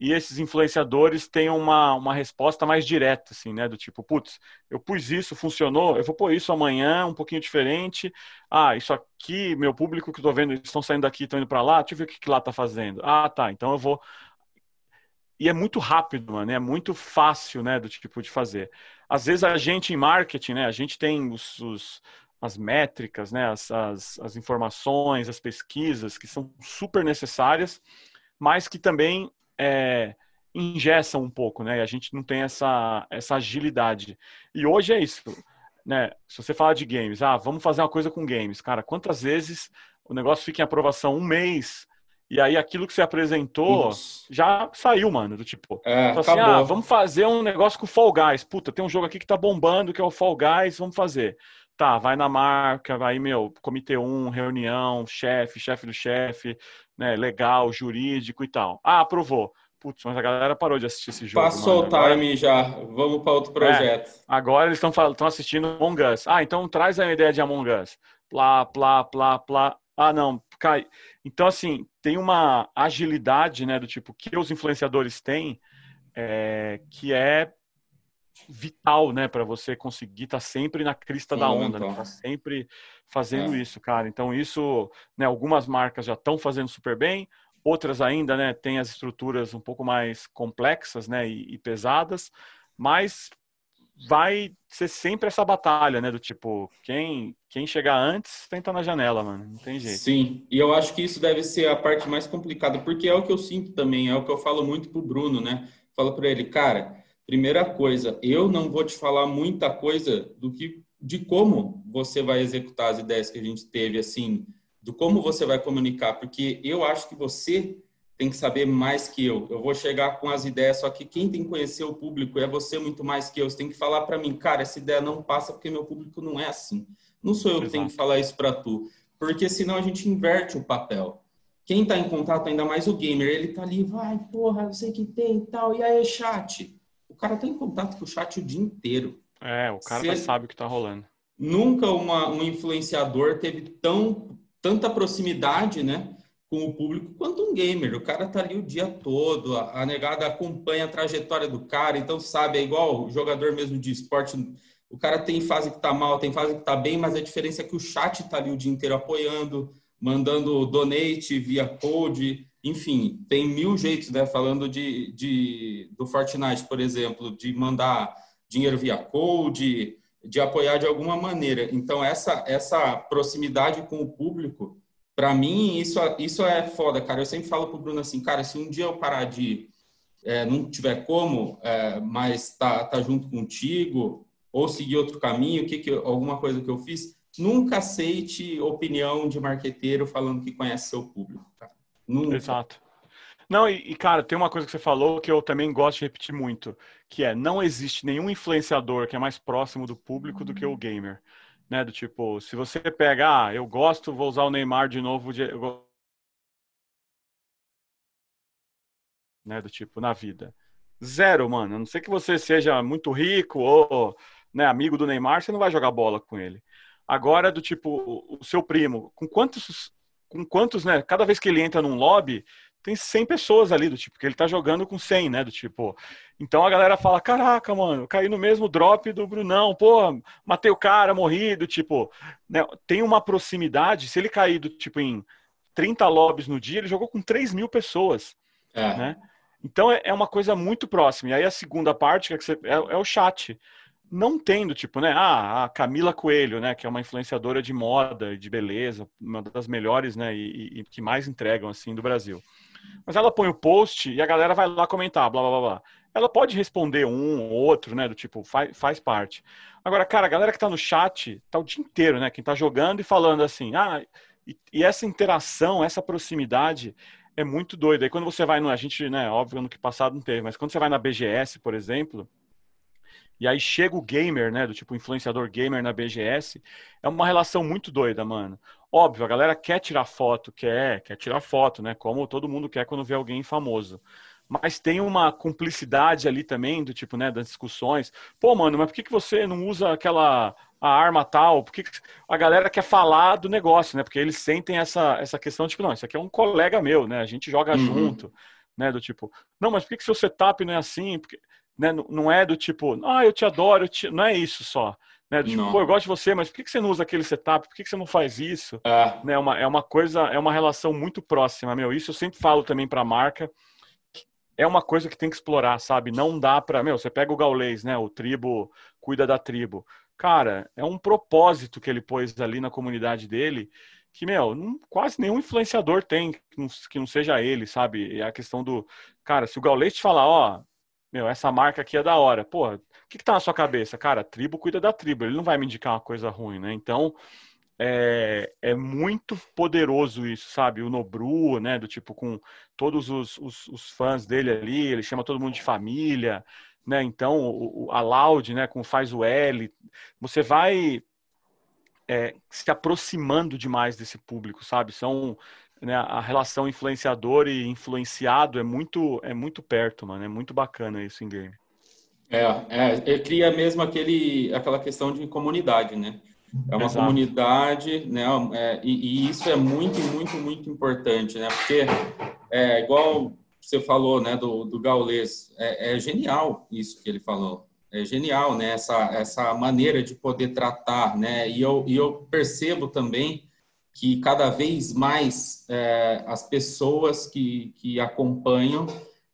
e esses influenciadores têm uma, uma resposta mais direta, assim, né? Do tipo, putz, eu pus isso, funcionou, eu vou pôr isso amanhã, um pouquinho diferente. Ah, isso aqui, meu público que eu tô vendo, eles estão saindo daqui, estão indo para lá, deixa eu ver o que, que lá tá fazendo. Ah, tá, então eu vou. E é muito rápido, mano, é muito fácil, né, do tipo de fazer. Às vezes a gente em marketing, né, a gente tem os, os as métricas, né, as, as, as informações, as pesquisas que são super necessárias, mas que também é, ingessam um pouco, né? A gente não tem essa, essa agilidade. E hoje é isso, né? Se você falar de games, ah, vamos fazer uma coisa com games. Cara, quantas vezes o negócio fica em aprovação um mês e aí aquilo que você apresentou já saiu, mano, do tipo, é, assim, ah, vamos fazer um negócio com o Fall Guys. Puta, tem um jogo aqui que tá bombando, que é o Fall Guys, vamos fazer. Tá, vai na marca, vai, meu, comitê 1, reunião, chefe, chefe do chefe, né, legal, jurídico e tal. Ah, aprovou. Putz, mas a galera parou de assistir esse jogo. Passou mano. o time já, vamos para outro projeto. É, agora eles estão assistindo Among Us. Ah, então traz a ideia de Among Us. Plá, plá, plá, plá. Ah, não, cai. Então, assim, tem uma agilidade, né, do tipo, que os influenciadores têm, é, que é vital, né, para você conseguir estar tá sempre na crista Sim, da onda, né? tá sempre fazendo é. isso, cara. Então isso, né, algumas marcas já estão fazendo super bem, outras ainda, né, têm as estruturas um pouco mais complexas, né, e, e pesadas, mas vai ser sempre essa batalha, né, do tipo, quem quem chegar antes tenta na janela, mano, não tem jeito. Sim, e eu acho que isso deve ser a parte mais complicada, porque é o que eu sinto também, é o que eu falo muito pro Bruno, né? Falo para ele, cara, Primeira coisa, eu não vou te falar muita coisa do que de como você vai executar as ideias que a gente teve, assim, do como você vai comunicar, porque eu acho que você tem que saber mais que eu. Eu vou chegar com as ideias, só que quem tem que conhecer o público é você muito mais que eu. Você tem que falar para mim, cara, essa ideia não passa porque meu público não é assim. Não sou eu Exato. que tenho que falar isso para tu, porque senão a gente inverte o papel. Quem está em contato, ainda mais o gamer, ele tá ali, vai, porra, eu sei que tem e tal, e aí, chat cara tá em contato com o chat o dia inteiro. É, o cara já sabe o que tá rolando. Nunca uma, um influenciador teve tão, tanta proximidade, né? Com o público quanto um gamer. O cara tá ali o dia todo, a, negada acompanha a trajetória do cara, então sabe, é igual o jogador mesmo de esporte. O cara tem fase que tá mal, tem fase que tá bem, mas a diferença é que o chat tá ali o dia inteiro apoiando, mandando donate via code, enfim, tem mil jeitos, né? Falando de, de, do Fortnite, por exemplo, de mandar dinheiro via code, de apoiar de alguma maneira. Então, essa, essa proximidade com o público, para mim, isso, isso é foda, cara. Eu sempre falo pro Bruno assim, cara, se um dia eu parar de. É, não tiver como, é, mas tá, tá junto contigo, ou seguir outro caminho, que, que alguma coisa que eu fiz, nunca aceite opinião de marqueteiro falando que conhece seu público, cara. Nunca. Exato. Não, e, e, cara, tem uma coisa que você falou que eu também gosto de repetir muito, que é não existe nenhum influenciador que é mais próximo do público do que o gamer. Né? Do tipo, se você pega, ah, eu gosto, vou usar o Neymar de novo, de, né? Do tipo, na vida. Zero, mano. A não ser que você seja muito rico ou né, amigo do Neymar, você não vai jogar bola com ele. Agora, do tipo, o seu primo, com quantos com quantos, né? Cada vez que ele entra num lobby, tem 100 pessoas ali, do tipo, que ele tá jogando com 100, né, do tipo. Então a galera fala, caraca, mano, caí no mesmo drop do Brunão, pô, matei o cara, morri, do tipo, né, tem uma proximidade, se ele cair do tipo em 30 lobbies no dia, ele jogou com 3 mil pessoas, é. né? Então é, é uma coisa muito próxima. E aí a segunda parte que é, você, é, é o chat não tendo, tipo, né, ah, a Camila Coelho, né, que é uma influenciadora de moda e de beleza, uma das melhores, né, e, e, que mais entregam, assim, do Brasil. Mas ela põe o post e a galera vai lá comentar, blá, blá, blá. Ela pode responder um ou outro, né, do tipo, faz, faz parte. Agora, cara, a galera que tá no chat, tá o dia inteiro, né, quem tá jogando e falando assim, ah, e, e essa interação, essa proximidade é muito doida. E quando você vai no, a gente, né, óbvio, no que passado não teve, mas quando você vai na BGS, por exemplo, e aí chega o gamer, né, do tipo influenciador gamer na BGS, é uma relação muito doida, mano. Óbvio, a galera quer tirar foto, quer, quer tirar foto, né, como todo mundo quer quando vê alguém famoso. Mas tem uma cumplicidade ali também, do tipo, né, das discussões. Pô, mano, mas por que, que você não usa aquela a arma tal? Por que, que a galera quer falar do negócio, né? Porque eles sentem essa, essa questão, tipo, não, isso aqui é um colega meu, né? A gente joga uhum. junto, né? Do tipo, não, mas por que, que seu setup não é assim? Porque né? Não é do tipo, ah, eu te adoro, eu te... não é isso só. Né? Tipo, pô, eu gosto de você, mas por que você não usa aquele setup? Por que você não faz isso? É. Né? Uma, é uma coisa, é uma relação muito próxima, meu. Isso eu sempre falo também para a marca. É uma coisa que tem que explorar, sabe? Não dá para, meu, você pega o gaulês, né? O tribo cuida da tribo. Cara, é um propósito que ele pôs ali na comunidade dele que, meu, não, quase nenhum influenciador tem que não, que não seja ele, sabe? É a questão do, cara, se o gaulês te falar, ó, meu, essa marca aqui é da hora. Pô, o que, que tá na sua cabeça? Cara, tribo cuida da tribo, ele não vai me indicar uma coisa ruim, né? Então, é, é muito poderoso isso, sabe? O Nobru, né? Do tipo, com todos os, os, os fãs dele ali, ele chama todo mundo de família, né? Então, o, a Loud, né? Com Faz o L, você vai é, se aproximando demais desse público, sabe? São né, a relação influenciador e influenciado é muito é muito perto, mano. É muito bacana isso em game. É, é, cria mesmo aquele, aquela questão de comunidade, né? É uma Exato. comunidade, né? É, e, e, isso é muito, muito, muito importante, né? Porque é igual você falou, né? Do, do Gaules, é, é genial isso que ele falou. É genial, né? Essa, essa maneira de poder tratar, né? E eu, e eu percebo também que cada vez mais é, as pessoas que, que acompanham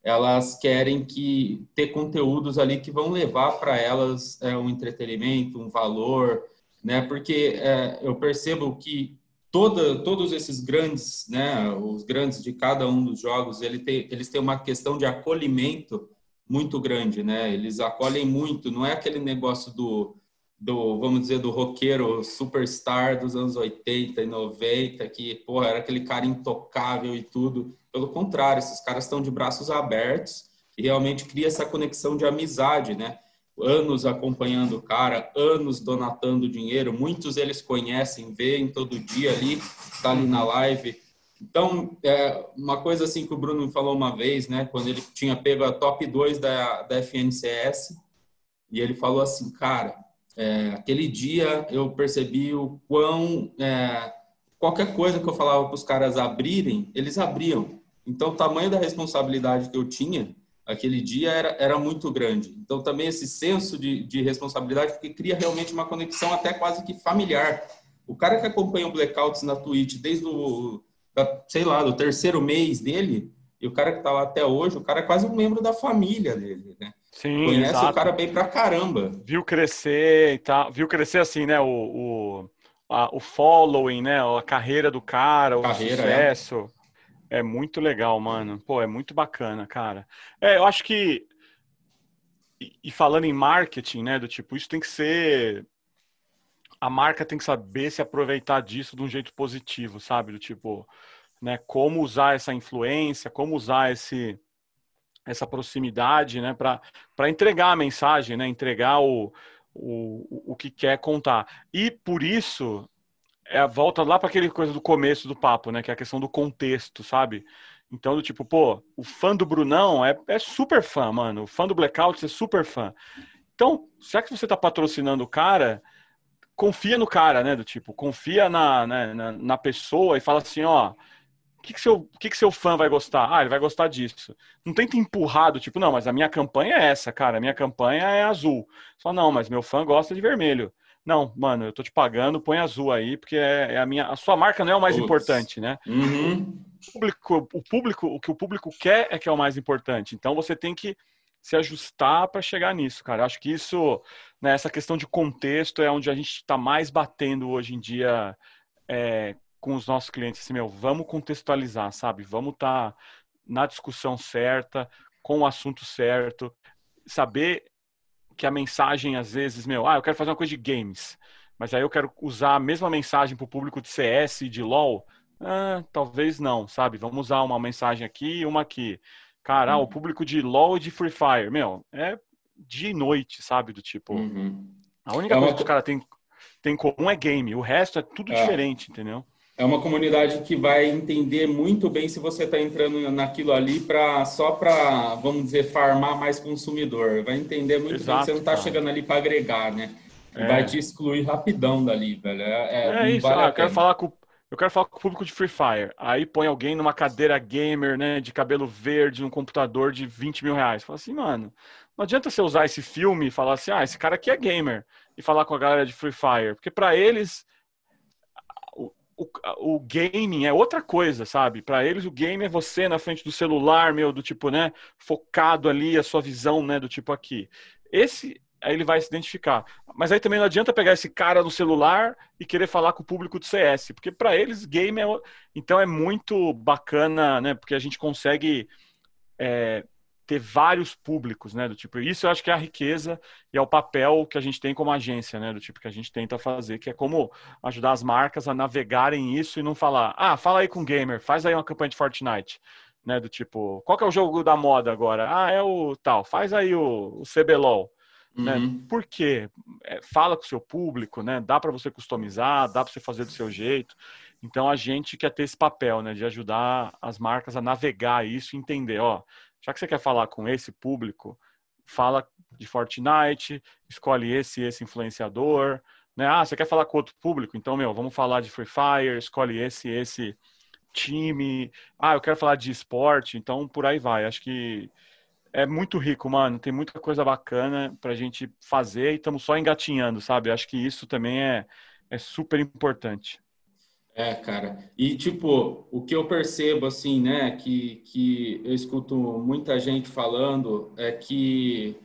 elas querem que ter conteúdos ali que vão levar para elas é, um entretenimento, um valor, né? Porque é, eu percebo que toda, todos esses grandes, né? Os grandes de cada um dos jogos, ele tem, eles têm uma questão de acolhimento muito grande, né? Eles acolhem muito, não é aquele negócio do do, vamos dizer, do roqueiro superstar dos anos 80 e 90, que, porra, era aquele cara intocável e tudo. Pelo contrário, esses caras estão de braços abertos e realmente cria essa conexão de amizade, né? Anos acompanhando o cara, anos donatando dinheiro, muitos eles conhecem, veem todo dia ali, tá ali na live. Então, é uma coisa assim que o Bruno falou uma vez, né, quando ele tinha pego a top 2 da, da FNCS, e ele falou assim, cara, é, aquele dia eu percebi o quão é, qualquer coisa que eu falava para os caras abrirem, eles abriam. Então, o tamanho da responsabilidade que eu tinha aquele dia era, era muito grande. Então, também esse senso de, de responsabilidade, porque cria realmente uma conexão até quase que familiar. O cara que acompanha o Blackouts na Twitch desde o, sei lá, do terceiro mês dele, e o cara que está lá até hoje, o cara é quase um membro da família dele, né? Sim, Conhece exato. o cara bem pra caramba. Viu crescer e tal. Viu crescer assim, né? O, o, a, o following, né? A carreira do cara, carreira, o é. sucesso. É. é. muito legal, mano. Pô, é muito bacana, cara. É, eu acho que. E, e falando em marketing, né? Do tipo, isso tem que ser. A marca tem que saber se aproveitar disso de um jeito positivo, sabe? Do tipo, né? Como usar essa influência, como usar esse essa proximidade, né, para entregar a mensagem, né, entregar o, o, o que quer contar. E por isso, é, volta lá para aquele coisa do começo do papo, né, que é a questão do contexto, sabe? Então, do tipo, pô, o fã do Brunão é, é super fã, mano. O fã do Blackout é super fã. Então, já que você está patrocinando o cara, confia no cara, né? Do tipo, confia na, na, na, na pessoa e fala assim, ó, que, que, seu, que, que seu fã vai gostar? Ah, ele vai gostar disso. Não tenta empurrar do tipo, não, mas a minha campanha é essa, cara. A minha campanha é azul. Só não, mas meu fã gosta de vermelho. Não, mano, eu tô te pagando, põe azul aí, porque é, é a minha. A sua marca não é o mais Ups. importante, né? Uhum. O, público, o público, o que o público quer é que é o mais importante. Então você tem que se ajustar para chegar nisso, cara. Acho que isso, né, essa questão de contexto é onde a gente está mais batendo hoje em dia é, com os nossos clientes, assim, meu, vamos contextualizar, sabe? Vamos estar tá na discussão certa, com o assunto certo, saber que a mensagem, às vezes, meu, ah, eu quero fazer uma coisa de games, mas aí eu quero usar a mesma mensagem para o público de CS e de LoL. Ah, talvez não, sabe? Vamos usar uma mensagem aqui e uma aqui. Cara, ah, o uhum. público de LoL e de Free Fire, meu, é de noite, sabe? Do tipo. Uhum. A única é coisa uma... que os caras têm tem em comum é game, o resto é tudo é. diferente, entendeu? É uma comunidade que vai entender muito bem se você está entrando naquilo ali para só para, vamos dizer, farmar mais consumidor. Vai entender muito Exato, bem que você não está chegando ali para agregar, né? É. Vai te excluir rapidão dali, velho. É, é, é isso. Vale ah, eu quero falar com eu quero falar com o público de Free Fire. Aí põe alguém numa cadeira gamer, né, de cabelo verde, num computador de 20 mil reais. Fala assim, mano, não adianta você usar esse filme e falar assim, ah, esse cara aqui é gamer, e falar com a galera de Free Fire. Porque para eles, o, o gaming é outra coisa, sabe? Para eles o game é você na frente do celular, meu, do tipo, né, focado ali a sua visão, né, do tipo aqui. Esse aí ele vai se identificar. Mas aí também não adianta pegar esse cara no celular e querer falar com o público do CS, porque para eles game é então é muito bacana, né? Porque a gente consegue é, ter vários públicos, né? Do tipo, isso eu acho que é a riqueza e é o papel que a gente tem como agência, né? Do tipo que a gente tenta fazer, que é como ajudar as marcas a navegarem isso e não falar, ah, fala aí com o gamer, faz aí uma campanha de Fortnite, né? Do tipo, qual que é o jogo da moda agora? Ah, é o tal, faz aí o, o CBLOL. Né? Uhum. Né? Por quê? É, fala com o seu público, né? Dá para você customizar, dá para você fazer do seu jeito. Então a gente quer ter esse papel, né? De ajudar as marcas a navegar isso e entender, ó, já que você quer falar com esse público, fala de Fortnite, escolhe esse esse influenciador, né? Ah, você quer falar com outro público? Então, meu, vamos falar de Free Fire, escolhe esse esse time. Ah, eu quero falar de esporte, então por aí vai. Acho que é muito rico, mano. Tem muita coisa bacana pra gente fazer e estamos só engatinhando, sabe? Acho que isso também é, é super importante. É, cara. E, tipo, o que eu percebo, assim, né, que, que eu escuto muita gente falando é que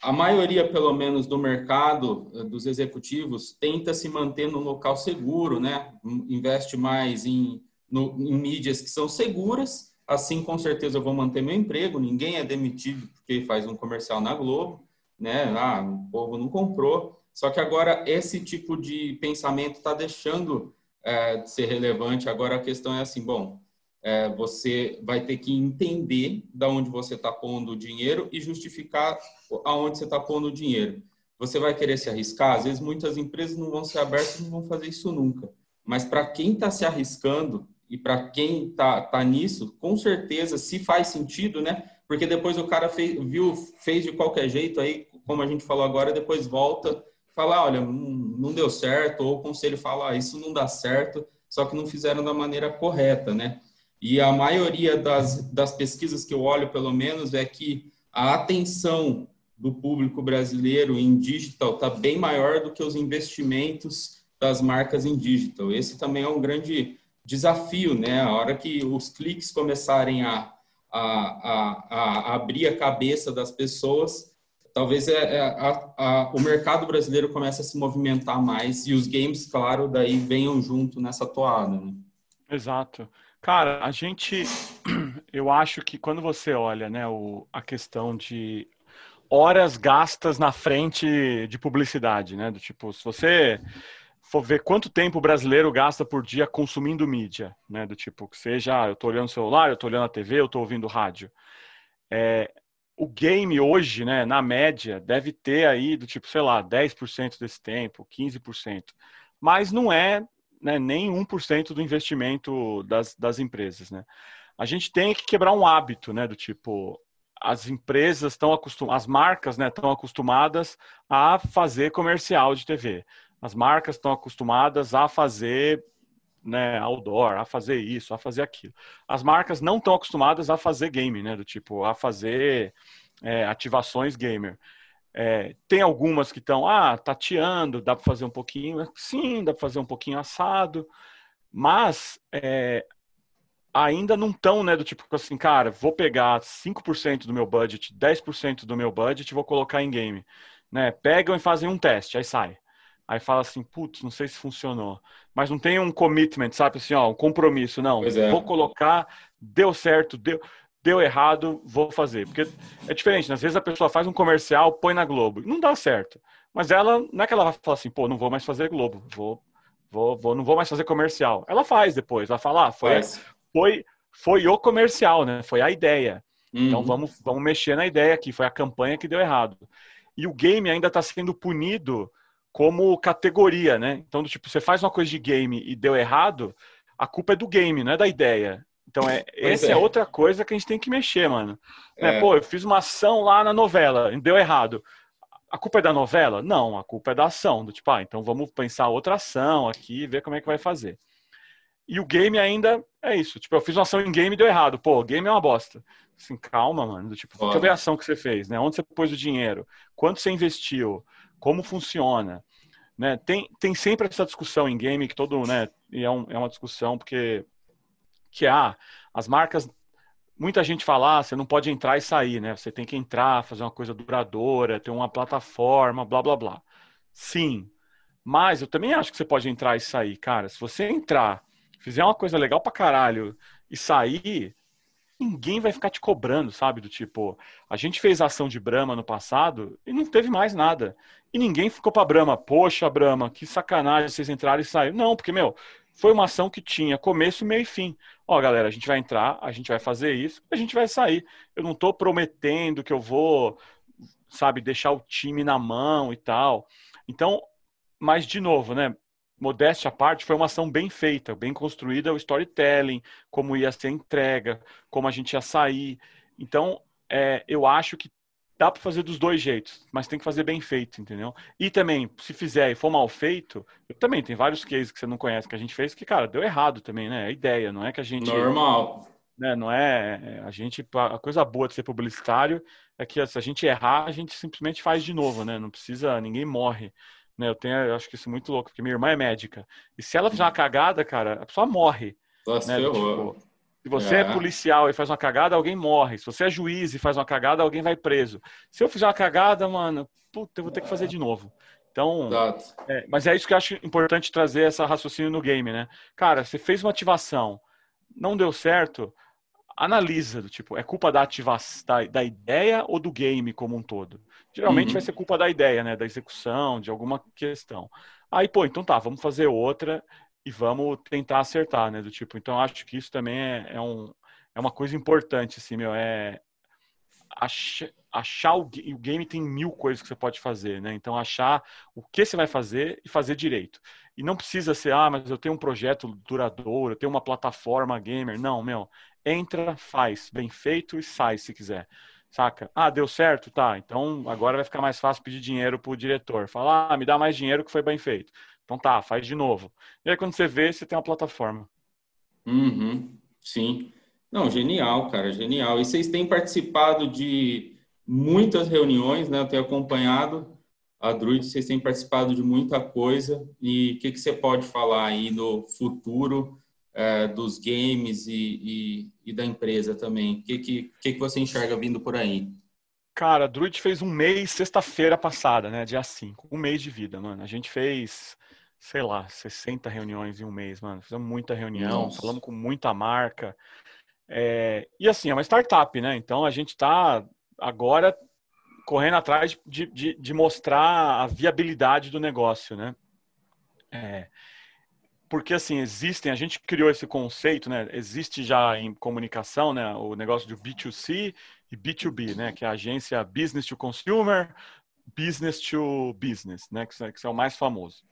a maioria, pelo menos, do mercado, eh, dos executivos, tenta se manter no local seguro, né? Investe mais em, no, em mídias que são seguras. Assim, com certeza, eu vou manter meu emprego. Ninguém é demitido porque faz um comercial na Globo, né? Ah, o povo não comprou. Só que agora esse tipo de pensamento está deixando é, ser relevante. Agora a questão é assim, bom, é, você vai ter que entender da onde você está pondo o dinheiro e justificar aonde você está pondo o dinheiro. Você vai querer se arriscar? Às vezes muitas empresas não vão ser abertas, não vão fazer isso nunca. Mas para quem está se arriscando e para quem está tá nisso, com certeza, se faz sentido, né? Porque depois o cara fez, viu, fez de qualquer jeito, aí, como a gente falou agora, depois volta falar, olha, não deu certo, ou o conselho fala, ah, isso não dá certo, só que não fizeram da maneira correta, né? E a maioria das, das pesquisas que eu olho, pelo menos, é que a atenção do público brasileiro em digital está bem maior do que os investimentos das marcas em digital. Esse também é um grande desafio, né? A hora que os cliques começarem a, a, a, a abrir a cabeça das pessoas, talvez é, é, a, a, o mercado brasileiro comece a se movimentar mais e os games, claro, daí venham junto nessa toada. Né? Exato. Cara, a gente, eu acho que quando você olha, né, o, a questão de horas gastas na frente de publicidade, né, do tipo, se você for ver quanto tempo o brasileiro gasta por dia consumindo mídia, né, do tipo, seja, eu estou olhando o celular, eu estou olhando a TV, eu estou ouvindo rádio, é, o game hoje, né, na média, deve ter aí do tipo, sei lá, 10% desse tempo, 15%. Mas não é né, nem 1% do investimento das, das empresas, né? A gente tem que quebrar um hábito, né, do tipo, as empresas estão acostumadas, as marcas, né, estão acostumadas a fazer comercial de TV. As marcas estão acostumadas a fazer né, outdoor, a fazer isso, a fazer aquilo. As marcas não estão acostumadas a fazer game, né? Do tipo, a fazer é, ativações gamer. É, tem algumas que estão, ah, tateando, dá para fazer um pouquinho, sim, dá para fazer um pouquinho assado, mas é, ainda não estão, né, do tipo assim, cara, vou pegar 5% do meu budget, 10% do meu budget e vou colocar em game. Né? Pegam e fazem um teste, aí sai. Aí fala assim, putz, não sei se funcionou. Mas não tem um commitment, sabe assim, ó, um compromisso, não. É. Vou colocar, deu certo, deu, deu errado, vou fazer. Porque é diferente, né? às vezes a pessoa faz um comercial, põe na Globo, não dá certo. Mas ela, não é que ela vai falar assim, pô, não vou mais fazer Globo, vou, vou, vou não vou mais fazer comercial. Ela faz depois, ela fala, ah, foi, foi, foi o comercial, né? Foi a ideia. Então uhum. Então vamos, vamos mexer na ideia aqui, foi a campanha que deu errado. E o game ainda está sendo punido como categoria, né? Então, do tipo, você faz uma coisa de game e deu errado, a culpa é do game, não é da ideia. Então, é, essa é. é. outra coisa que a gente tem que mexer, mano. Né, é. Né? Pô, eu fiz uma ação lá na novela e deu errado. A culpa é da novela? Não, a culpa é da ação. Do tipo, ah, então vamos pensar outra ação aqui e ver como é que vai fazer. E o game ainda é isso. Tipo, eu fiz uma ação em game e deu errado. Pô, game é uma bosta. Assim, calma, mano. Do tipo, deixa eu ver a ação que você fez, né? Onde você pôs o dinheiro? Quanto você investiu? Como funciona. Né? Tem, tem sempre essa discussão em game que todo, né, e é, um, é uma discussão porque que ah, as marcas, muita gente fala, ah, você não pode entrar e sair, né? Você tem que entrar, fazer uma coisa duradoura, ter uma plataforma, blá blá blá. Sim, mas eu também acho que você pode entrar e sair, cara. Se você entrar, fizer uma coisa legal pra caralho e sair, ninguém vai ficar te cobrando, sabe? Do tipo, a gente fez ação de Brahma no passado e não teve mais nada. E ninguém ficou pra Brahma, poxa, Brahma, que sacanagem vocês entraram e saíram. Não, porque, meu, foi uma ação que tinha começo, meio e fim. Ó, galera, a gente vai entrar, a gente vai fazer isso, a gente vai sair. Eu não tô prometendo que eu vou, sabe, deixar o time na mão e tal. Então, mas de novo, né? Modéstia à parte, foi uma ação bem feita, bem construída, o storytelling, como ia ser entrega, como a gente ia sair. Então, é, eu acho que dá para fazer dos dois jeitos, mas tem que fazer bem feito, entendeu? E também, se fizer e for mal feito, também tem vários cases que você não conhece que a gente fez que, cara, deu errado também, né? É a ideia, não é que a gente. Normal. Né, não é, é a gente a coisa boa de ser publicitário é que se a gente errar a gente simplesmente faz de novo né não precisa ninguém morre né? Eu tenho, eu acho que isso é muito louco, porque minha irmã é médica. E se ela fizer uma cagada, cara, a pessoa morre. Nossa, né? Tipo, se você é. é. policial e faz uma cagada, alguém morre. Se você é juiz e faz uma cagada, alguém vai preso. Se eu fizer uma cagada, mano, puta, eu vou ter que fazer de novo. Então, é, mas é isso que eu acho importante trazer essa raciocínio no game, né? Cara, você fez uma ativação, não deu certo, analisa, do tipo, é culpa da ativação, da, da, ideia ou do game como um todo? Geralmente uhum. vai ser culpa da ideia, né? Da execução, de alguma questão. Aí, pô, então tá, vamos fazer outra e vamos tentar acertar, né? Do tipo, então acho que isso também é, é um, é uma coisa importante, assim, meu, é achar, achar o, o game tem mil coisas que você pode fazer, né? Então achar o que você vai fazer e fazer direito. E não precisa ser, ah, mas eu tenho um projeto duradouro, eu tenho uma plataforma gamer. Não, meu, entra, faz, bem feito e sai se quiser. Saca? Ah, deu certo? Tá. Então agora vai ficar mais fácil pedir dinheiro pro diretor. Falar, ah, me dá mais dinheiro que foi bem feito. Então tá, faz de novo. E aí quando você vê, você tem uma plataforma. Uhum, sim. Não, genial, cara, genial. E vocês têm participado de muitas reuniões, né? Eu tenho acompanhado a Druid, vocês têm participado de muita coisa. E o que, que você pode falar aí no futuro é, dos games e, e, e, da empresa também? O que, que, que, que você enxerga vindo por aí? Cara, a Druid fez um mês sexta-feira passada, né? Dia 5. Um mês de vida, mano. A gente fez, sei lá, 60 reuniões em um mês, mano. Fizemos muita reunião, Nossa. falamos com muita marca. É... E assim, é uma startup, né? Então a gente tá agora correndo atrás de, de, de mostrar a viabilidade do negócio, né? É, porque assim existem, a gente criou esse conceito, né? Existe já em comunicação, né? O negócio de B2C e B2B, né? Que é a agência Business to Consumer, Business to Business, né? Que, que é o mais famoso.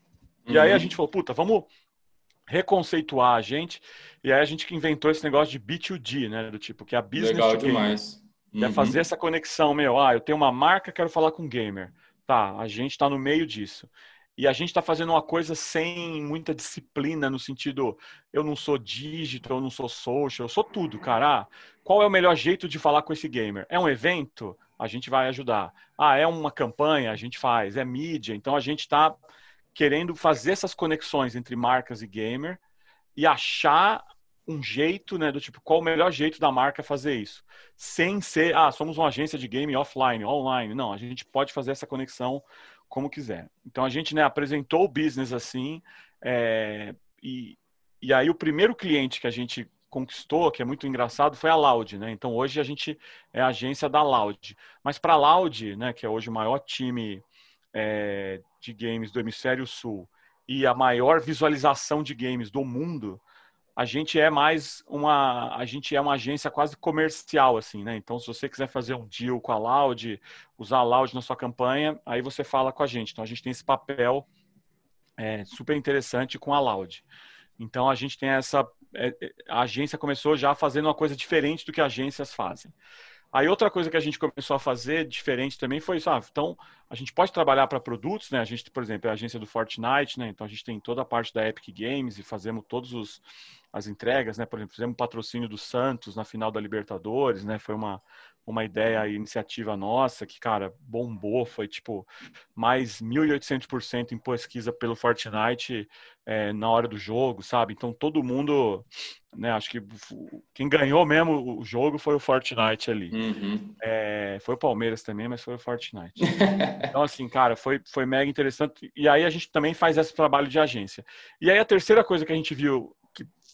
Uhum. E aí a uhum. gente falou, puta, vamos reconceituar a gente. E aí a gente que inventou esse negócio de B2G, né? Do tipo que é a business Legal to demais. Uhum. É fazer essa conexão, meu. Ah, eu tenho uma marca, quero falar com gamer. Tá, a gente está no meio disso. E a gente está fazendo uma coisa sem muita disciplina, no sentido, eu não sou digital, eu não sou social, eu sou tudo, cara. Ah, qual é o melhor jeito de falar com esse gamer? É um evento? A gente vai ajudar. Ah, é uma campanha? A gente faz. É mídia? Então a gente está querendo fazer essas conexões entre marcas e gamer e achar um jeito, né, do tipo, qual o melhor jeito da marca fazer isso? Sem ser, ah, somos uma agência de game offline, online. Não, a gente pode fazer essa conexão como quiser. Então a gente né, apresentou o business assim, é, e, e aí o primeiro cliente que a gente conquistou, que é muito engraçado, foi a Loud, né? Então hoje a gente é a agência da Loud. Mas para a Loud, né, que é hoje o maior time é, de games do Hemisfério Sul e a maior visualização de games do mundo, a gente é mais uma a gente é uma agência quase comercial assim né então se você quiser fazer um deal com a Loud usar a Loud na sua campanha aí você fala com a gente então a gente tem esse papel é, super interessante com a Loud então a gente tem essa é, é, a agência começou já fazendo uma coisa diferente do que agências fazem Aí outra coisa que a gente começou a fazer diferente também foi isso. Ah, então, a gente pode trabalhar para produtos, né? A gente, por exemplo, é a agência do Fortnite, né? Então a gente tem toda a parte da Epic Games e fazemos todos os as entregas, né? Por exemplo, fizemos patrocínio do Santos na final da Libertadores, né? Foi uma, uma ideia e iniciativa nossa que, cara, bombou, foi tipo mais 1.800% em pesquisa pelo Fortnite é, na hora do jogo, sabe? Então todo mundo, né? Acho que quem ganhou mesmo o jogo foi o Fortnite ali. Uhum. É, foi o Palmeiras também, mas foi o Fortnite. então, assim, cara, foi, foi mega interessante. E aí a gente também faz esse trabalho de agência. E aí a terceira coisa que a gente viu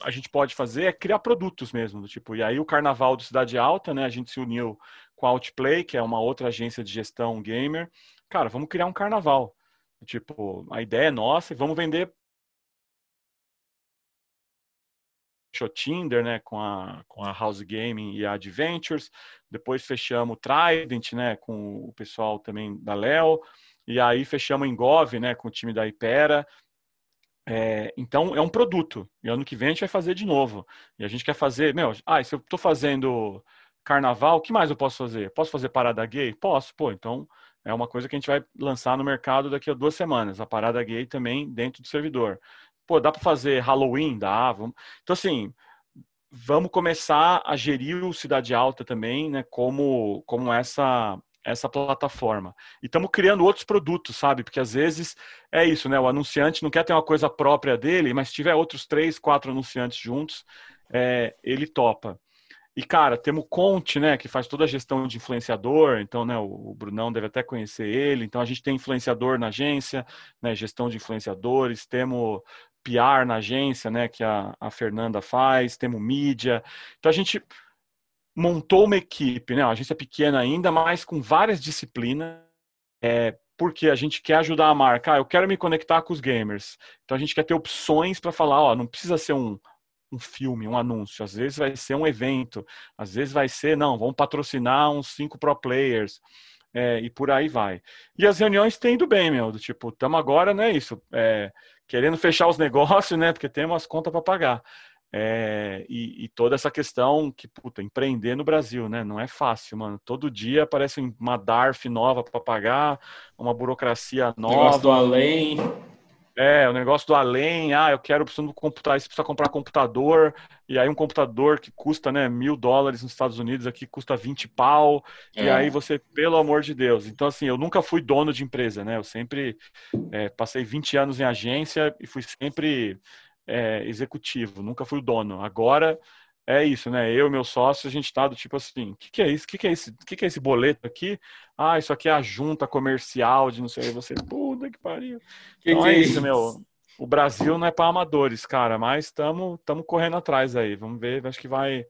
a gente pode fazer é criar produtos mesmo, tipo, e aí o Carnaval do Cidade Alta, né, a gente se uniu com a Outplay, que é uma outra agência de gestão gamer. Cara, vamos criar um carnaval. Tipo, a ideia é nossa e vamos vender fechou Tinder, né, com a, com a House Gaming e a Adventures. Depois fechamos Trident, né, com o pessoal também da Léo. E aí fechamos Engove, né, com o time da Ipera. É, então é um produto. E ano que vem a gente vai fazer de novo. E a gente quer fazer, meu, ah, se eu estou fazendo carnaval, o que mais eu posso fazer? Posso fazer parada gay? Posso, pô, então é uma coisa que a gente vai lançar no mercado daqui a duas semanas. A parada gay também dentro do servidor. Pô, dá para fazer Halloween? Dá. Vamos... Então, assim, vamos começar a gerir o Cidade Alta também, né, como, como essa essa plataforma. E estamos criando outros produtos, sabe? Porque às vezes é isso, né? O anunciante não quer ter uma coisa própria dele, mas se tiver outros três, quatro anunciantes juntos, é, ele topa. E, cara, temos o Conte, né, que faz toda a gestão de influenciador, então, né, o Brunão deve até conhecer ele. Então, a gente tem influenciador na agência, né, gestão de influenciadores, temos PR na agência, né, que a, a Fernanda faz, temos mídia. Então, a gente montou uma equipe, né? Uma agência pequena ainda, mas com várias disciplinas, é, porque a gente quer ajudar a marca. Ah, eu quero me conectar com os gamers. Então a gente quer ter opções para falar, ó, não precisa ser um, um filme, um anúncio. Às vezes vai ser um evento. Às vezes vai ser, não, vamos patrocinar uns cinco pro players. É, e por aí vai. E as reuniões têm ido bem, meu. Do tipo, estamos agora, né? Isso, é, querendo fechar os negócios, né? Porque temos as contas para pagar. É, e, e, toda essa questão que, puta, empreender no Brasil, né? Não é fácil, mano. Todo dia aparece uma DARF nova para pagar, uma burocracia nova. O negócio do além. É, o negócio do além. Ah, eu quero, preciso computar, você precisa comprar computador. E aí um computador que custa, né, mil dólares nos Estados Unidos, aqui custa 20 pau. É. E aí você, pelo amor de Deus. Então, assim, eu nunca fui dono de empresa, né? Eu sempre é, passei 20 anos em agência e fui sempre é, executivo, nunca fui o dono. Agora é isso, né? Eu e meu sócio, a gente tá do tipo assim, o que, que é isso? O que, que é esse? que, que é esse boleto aqui? Ah, isso aqui é a junta comercial de não sei, você, puta que pariu. Que então que é, é isso, meu. O Brasil não é para amadores, cara, mas estamos estamos correndo atrás aí. Vamos ver, acho que vai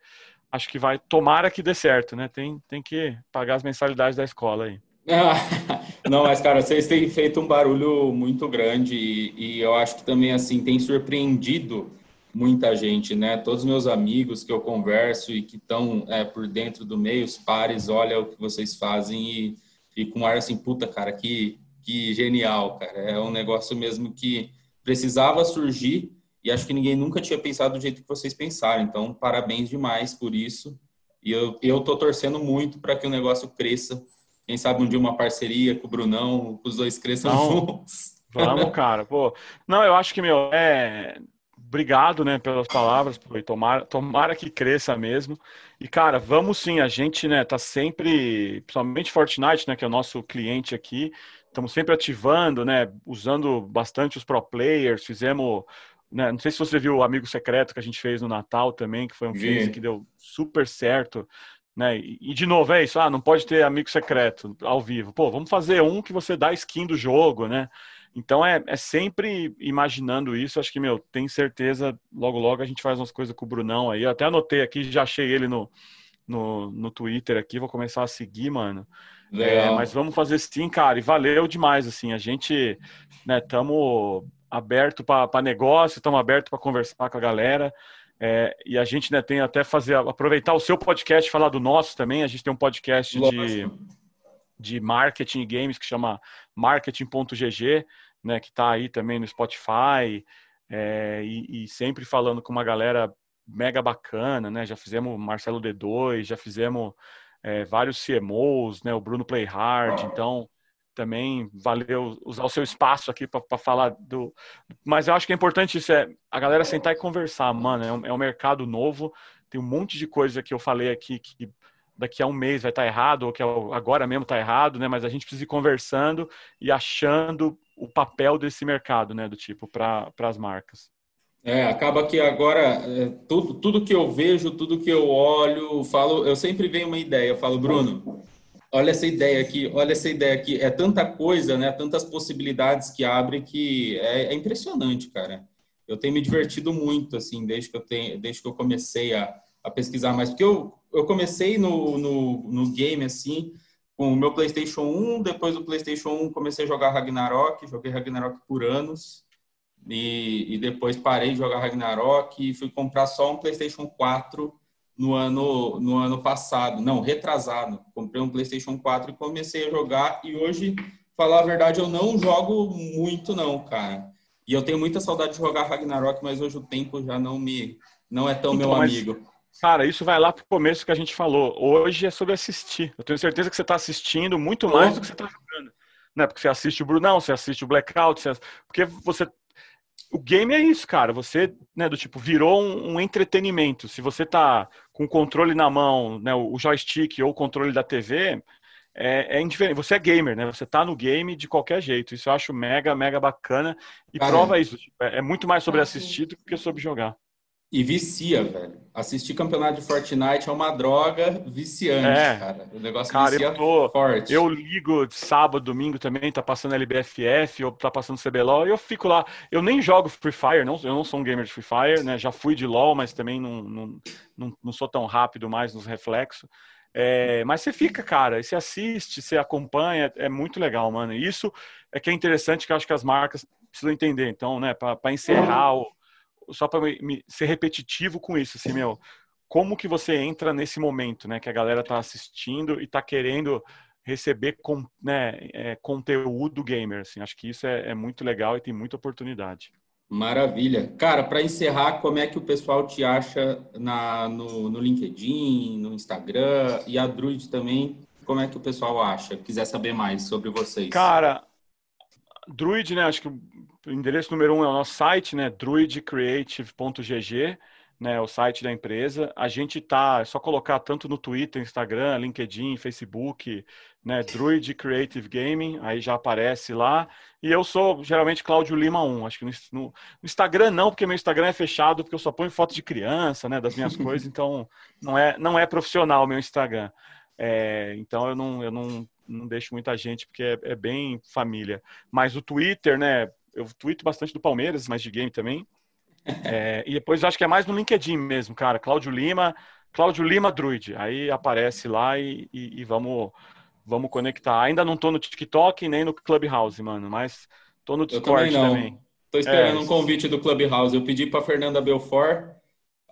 acho que vai tomara que dê certo, né? Tem tem que pagar as mensalidades da escola aí. Não, mas cara, vocês têm feito um barulho muito grande e, e, eu acho que também assim tem surpreendido muita gente, né? Todos os meus amigos que eu converso e que estão é, por dentro do meio, os pares, olha o que vocês fazem e, com um ar assim, puta, cara, que, que genial, cara. É um negócio mesmo que precisava surgir e acho que ninguém nunca tinha pensado do jeito que vocês pensaram. Então, parabéns demais por isso. E eu, eu tô torcendo muito para que o negócio cresça quem sabe um dia uma parceria com o Brunão, os dois cresçam juntos. Vamos, cara. Pô, não, eu acho que, meu, é. Obrigado, né, pelas palavras, pô, e tomara, tomara que cresça mesmo. E, cara, vamos sim, a gente, né, tá sempre, principalmente Fortnite, né, que é o nosso cliente aqui, estamos sempre ativando, né, usando bastante os pro players, fizemos, né, não sei se você viu o Amigo Secreto que a gente fez no Natal também, que foi um case que deu super certo, né, e, de novo, é isso, ah, não pode ter Amigo Secreto ao vivo. Pô, vamos fazer um que você dá skin do jogo, né, então é, é sempre imaginando isso. Acho que, meu, tem certeza, logo logo a gente faz umas coisas com o Brunão aí. Eu até anotei aqui, já achei ele no, no, no Twitter aqui, vou começar a seguir, mano. É, mas vamos fazer sim, cara, e valeu demais, assim, a gente, né, estamos aberto para negócio, estamos aberto para conversar com a galera, é, e a gente, né, tem até fazer, aproveitar o seu podcast, falar do nosso também, a gente tem um podcast de de marketing e games que chama marketing.gg, né, que está aí também no Spotify é, e, e, sempre falando com uma galera mega bacana, né? Já fizemos Marcelo D2, já fizemos é, vários CMOs, né? O Bruno Playhard, então também valeu usar o seu espaço aqui para falar do. Mas eu acho que é importante isso é a galera sentar e conversar, mano. É um, é um mercado novo, tem um monte de coisa que eu falei aqui que daqui a um mês vai estar tá errado, ou que agora mesmo está errado, né? Mas a gente precisa ir conversando e achando o papel desse mercado, né? Do tipo, para as marcas. É, acaba que agora é, tudo, tudo que eu vejo, tudo que eu olho, falo, eu sempre venho uma ideia, eu falo, Bruno, olha essa ideia aqui, olha essa ideia aqui, é tanta coisa, né? Tantas possibilidades que abre que é, é impressionante, cara. Eu tenho me divertido muito, assim, desde que eu tenho, desde que eu comecei a, a pesquisar mais, porque eu eu comecei no, no, no, game assim, com o meu PlayStation 1. Depois do PlayStation 1, comecei a jogar Ragnarok. Joguei Ragnarok por anos. E, e depois parei de jogar Ragnarok e fui comprar só um PlayStation 4 no ano, no ano passado. Não, retrasado. Comprei um PlayStation 4 e comecei a jogar. E hoje, falar a verdade, eu não jogo muito, não, cara. E eu tenho muita saudade de jogar Ragnarok, mas hoje o tempo já não me não é tão então, meu amigo. Cara, isso vai lá pro começo que a gente falou. Hoje é sobre assistir. Eu tenho certeza que você está assistindo muito mais do que você está jogando. Né? Porque você assiste o Brunão, você assiste o Blackout, você... porque você. O game é isso, cara. Você, né, do tipo, virou um, um entretenimento. Se você tá com o controle na mão, né, o joystick ou o controle da TV, é, é indiferente. Você é gamer, né? Você tá no game de qualquer jeito. Isso eu acho mega, mega bacana. E prova isso. Tipo, é, é muito mais sobre assistir do que sobre jogar. E vicia, velho. Assistir campeonato de Fortnite é uma droga viciante, é. cara. O negócio cara, vicia eu tô, forte. Eu ligo de sábado, domingo também, tá passando LBFF ou tá passando CBLOL, e eu fico lá. Eu nem jogo Free Fire, não, eu não sou um gamer de Free Fire, né? Já fui de LoL, mas também não, não, não, não sou tão rápido mais nos reflexos. É, mas você fica, cara, você assiste, você acompanha, é muito legal, mano. Isso é que é interessante que eu acho que as marcas precisam entender. Então, né, para encerrar o só para ser repetitivo com isso, assim, meu, como que você entra nesse momento, né, que a galera tá assistindo e tá querendo receber com, né, é, conteúdo gamer, assim, acho que isso é, é muito legal e tem muita oportunidade. Maravilha. Cara, para encerrar, como é que o pessoal te acha na, no, no LinkedIn, no Instagram e a Druid também? Como é que o pessoal acha? Quiser saber mais sobre vocês? Cara, Druid, né? Acho que o endereço número um é o nosso site, né? druidcreative.gg, né? O site da empresa. A gente tá, é só colocar tanto no Twitter, Instagram, LinkedIn, Facebook, né? Druid Creative Gaming, aí já aparece lá. E eu sou geralmente Cláudio Lima 1. Acho que no, no, Instagram não, porque meu Instagram é fechado, porque eu só ponho foto de criança, né? Das minhas coisas, então não é, não é profissional meu Instagram. É, então eu não, eu não, não deixo muita gente, porque é, é bem família. Mas o Twitter, né? eu tweeto bastante do Palmeiras, mas de game também. É, e depois acho que é mais no LinkedIn mesmo, cara. Cláudio Lima, Cláudio Lima Druid. Aí aparece lá e, e, e, vamos, vamos conectar. Ainda não tô no TikTok nem no Clubhouse, mano, mas tô no Discord eu também. Tô esperando é, um convite do Clubhouse. Eu pedi para Fernanda Belfort,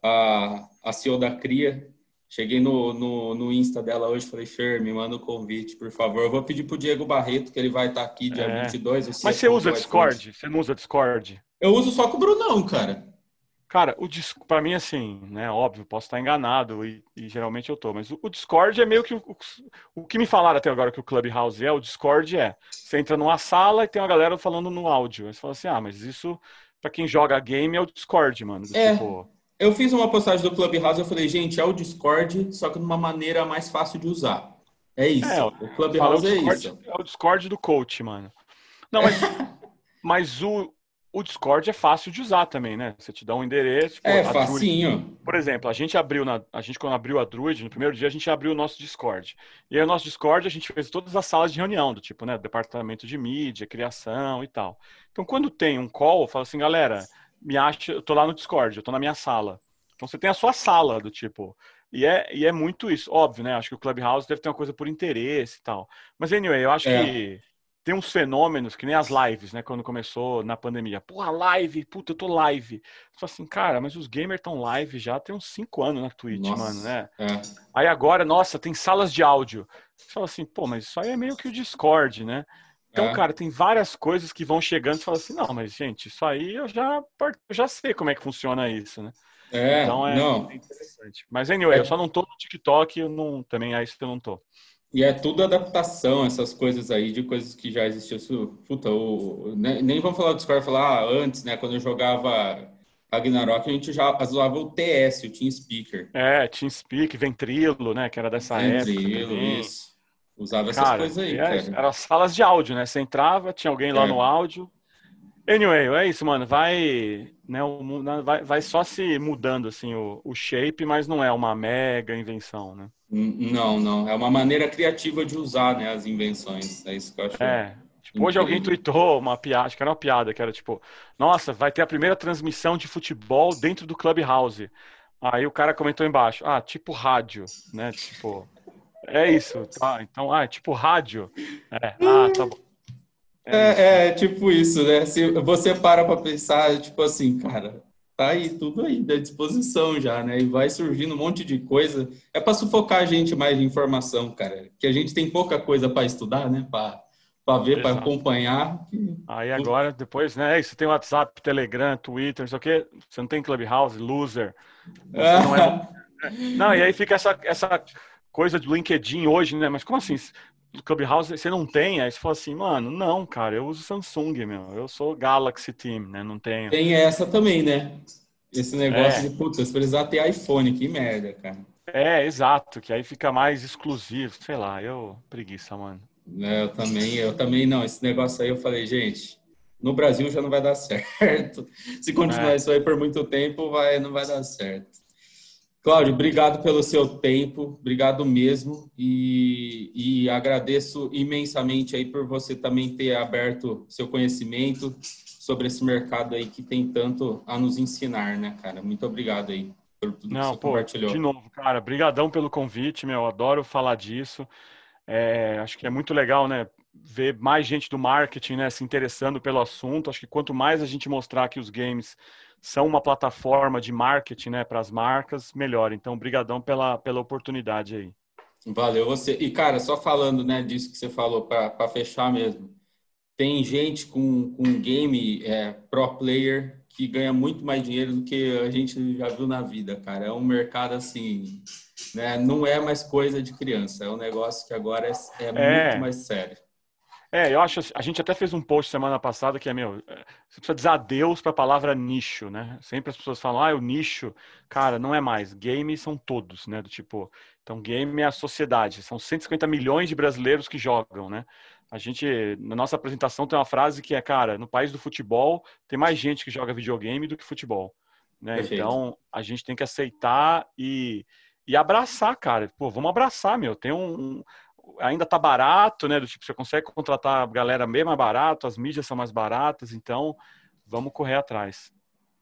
a, a CEO da Cria, Cheguei no, no, no Insta dela hoje falei, Fer, me manda o um convite, por favor. Eu vou pedir pro Diego Barreto, que ele vai estar tá aqui dia é. 22. Mas você usa Discord? Você não usa Discord? Eu uso só com o Brunão, cara. Cara, o para mim, assim, né? Óbvio, posso estar enganado e, e geralmente eu tô, mas o, o Discord é meio que o, o, o, que me falaram até agora que o Clubhouse é, o Discord é. Você entra numa sala e tem uma galera falando no áudio. Aí você fala assim, ah, mas isso, para quem joga game, é o Discord, mano. É. Tipo... Eu fiz uma postagem do Clubhouse, eu falei, gente, é o Discord, só que de uma maneira mais fácil de usar. É isso. É, o Clubhouse é, o Discord, é isso. É o Discord do coach, mano. Não, mas, mas o, o Discord é fácil de usar também, né? Você te dá um endereço. É, facinho. Druid, por exemplo, a gente abriu na, a gente quando abriu a Druid, no primeiro dia a gente abriu o nosso Discord. E aí o nosso Discord a gente fez todas as salas de reunião, do tipo, né, departamento de mídia, criação e tal. Então quando tem um call, fala assim, galera, me acha, eu tô lá no Discord, eu tô na minha sala. Então você tem a sua sala do tipo, e é, e é muito isso, óbvio, né? Acho que o Clubhouse deve ter uma coisa por interesse e tal. Mas anyway, eu acho é. que tem uns fenômenos, que nem as lives, né? Quando começou na pandemia. Porra, live, puta, eu tô live. Só assim, cara, mas os gamers estão live já tem uns 5 anos na Twitch, nossa, mano, né? É. Aí agora, nossa, tem salas de áudio. Você fala assim, pô, mas isso aí é meio que o Discord, né? Então, é. cara, tem várias coisas que vão chegando e fala assim, não, mas gente, isso aí eu já, eu já sei como é que funciona isso, né? É, então é, não. interessante. Mas anyway, é. eu só não tô no TikTok, eu não, também é isso que eu não tô. E é tudo adaptação, essas coisas aí, de coisas que já existiam. Puta, o, nem, nem vamos falar do Discord, falar ah, antes, né? Quando eu jogava Ragnarok, a gente já usava o TS, o TeamSpeaker. É, TeamSpeak, Ventrilo, né? Que era dessa Ventrilo, época. Ventrilo, isso. Usava essas cara, coisas aí, é, cara. Eram salas de áudio, né? Você entrava, tinha alguém lá é. no áudio. Anyway, é isso, mano. Vai, né, vai, vai só se mudando, assim, o, o shape, mas não é uma mega invenção, né? Não, não. É uma maneira criativa de usar né, as invenções. É isso que eu acho. É. Tipo, hoje alguém tweetou uma piada, acho que era uma piada, que era tipo, nossa, vai ter a primeira transmissão de futebol dentro do Clubhouse. Aí o cara comentou embaixo, ah, tipo rádio, né? Tipo, é isso, tá? Então, ah, é tipo rádio. É, ah, tá bom. É, é, é, tipo isso, né? Se você para para pensar, tipo assim, cara, tá aí tudo aí à disposição já, né? E vai surgindo um monte de coisa. É para sufocar a gente mais de informação, cara. Que a gente tem pouca coisa para estudar, né? Para para ver, para acompanhar. Aí agora, depois, né? Você tem WhatsApp, Telegram, Twitter, não sei o quê. Você não tem Clubhouse, loser. Não, é... não, e aí fica essa, essa coisa do LinkedIn hoje, né? Mas como assim? Clubhouse você não tem, aí você fala assim, mano, não, cara, eu uso Samsung, meu, eu sou Galaxy Team, né? Não tenho. Tem essa também, né? Esse negócio é. de, putz, se precisar ter iPhone, que merda, cara. É, exato, que aí fica mais exclusivo, sei lá, eu preguiça, mano. É, eu também, eu também não, esse negócio aí eu falei, gente, no Brasil já não vai dar certo. Se continuar é. isso aí por muito tempo, vai, não vai dar certo. Cláudio, obrigado pelo seu tempo, obrigado mesmo e, e, agradeço imensamente aí por você também ter aberto seu conhecimento sobre esse mercado aí que tem tanto a nos ensinar, né, cara? Muito obrigado aí por tudo Não, que você pô, compartilhou. De novo, cara, brigadão pelo convite, meu, adoro falar disso. É, acho que é muito legal, né, ver mais gente do marketing, né, se interessando pelo assunto. Acho que quanto mais a gente mostrar que os games são uma plataforma de marketing né, para as marcas, melhor. Então, brigadão pela, pela oportunidade aí. Valeu você. E, cara, só falando né, disso que você falou, para fechar mesmo, tem gente com, com game é, pro player que ganha muito mais dinheiro do que a gente já viu na vida, cara. É um mercado assim, né? Não é mais coisa de criança, é um negócio que agora é, é, é. muito mais sério. É, eu acho, a gente até fez um post semana passada que é, meu, é, você precisa dizer adeus para a palavra nicho, né? Sempre as pessoas falam, ah, o nicho, cara, não é mais. Games são todos, né? Do tipo, então game é a sociedade, são 150 milhões de brasileiros que jogam, né? A gente, na nossa apresentação tem uma frase que é, cara, no país do futebol tem mais gente que joga videogame do que futebol, né? Então, a gente tem que aceitar e, e abraçar, cara. Pô, vamos abraçar, meu. Tem um, ainda tá barato, né? Do tipo, você consegue contratar a galera bem mais barato, as mídias são mais baratas, então vamos correr atrás.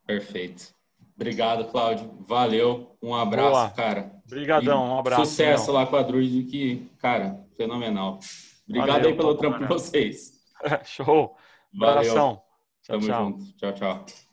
Perfeito. Obrigado, Cláudio. Valeu. Um abraço, Boa. cara. Obrigadão, um abraço. Sucesso meu. lá com a Druid, que, cara, fenomenal. Obrigado Valeu, aí pelo trampo de vocês. Show. Valeu. Abração. Tchau, Tamo tchau. junto. Tchau, tchau.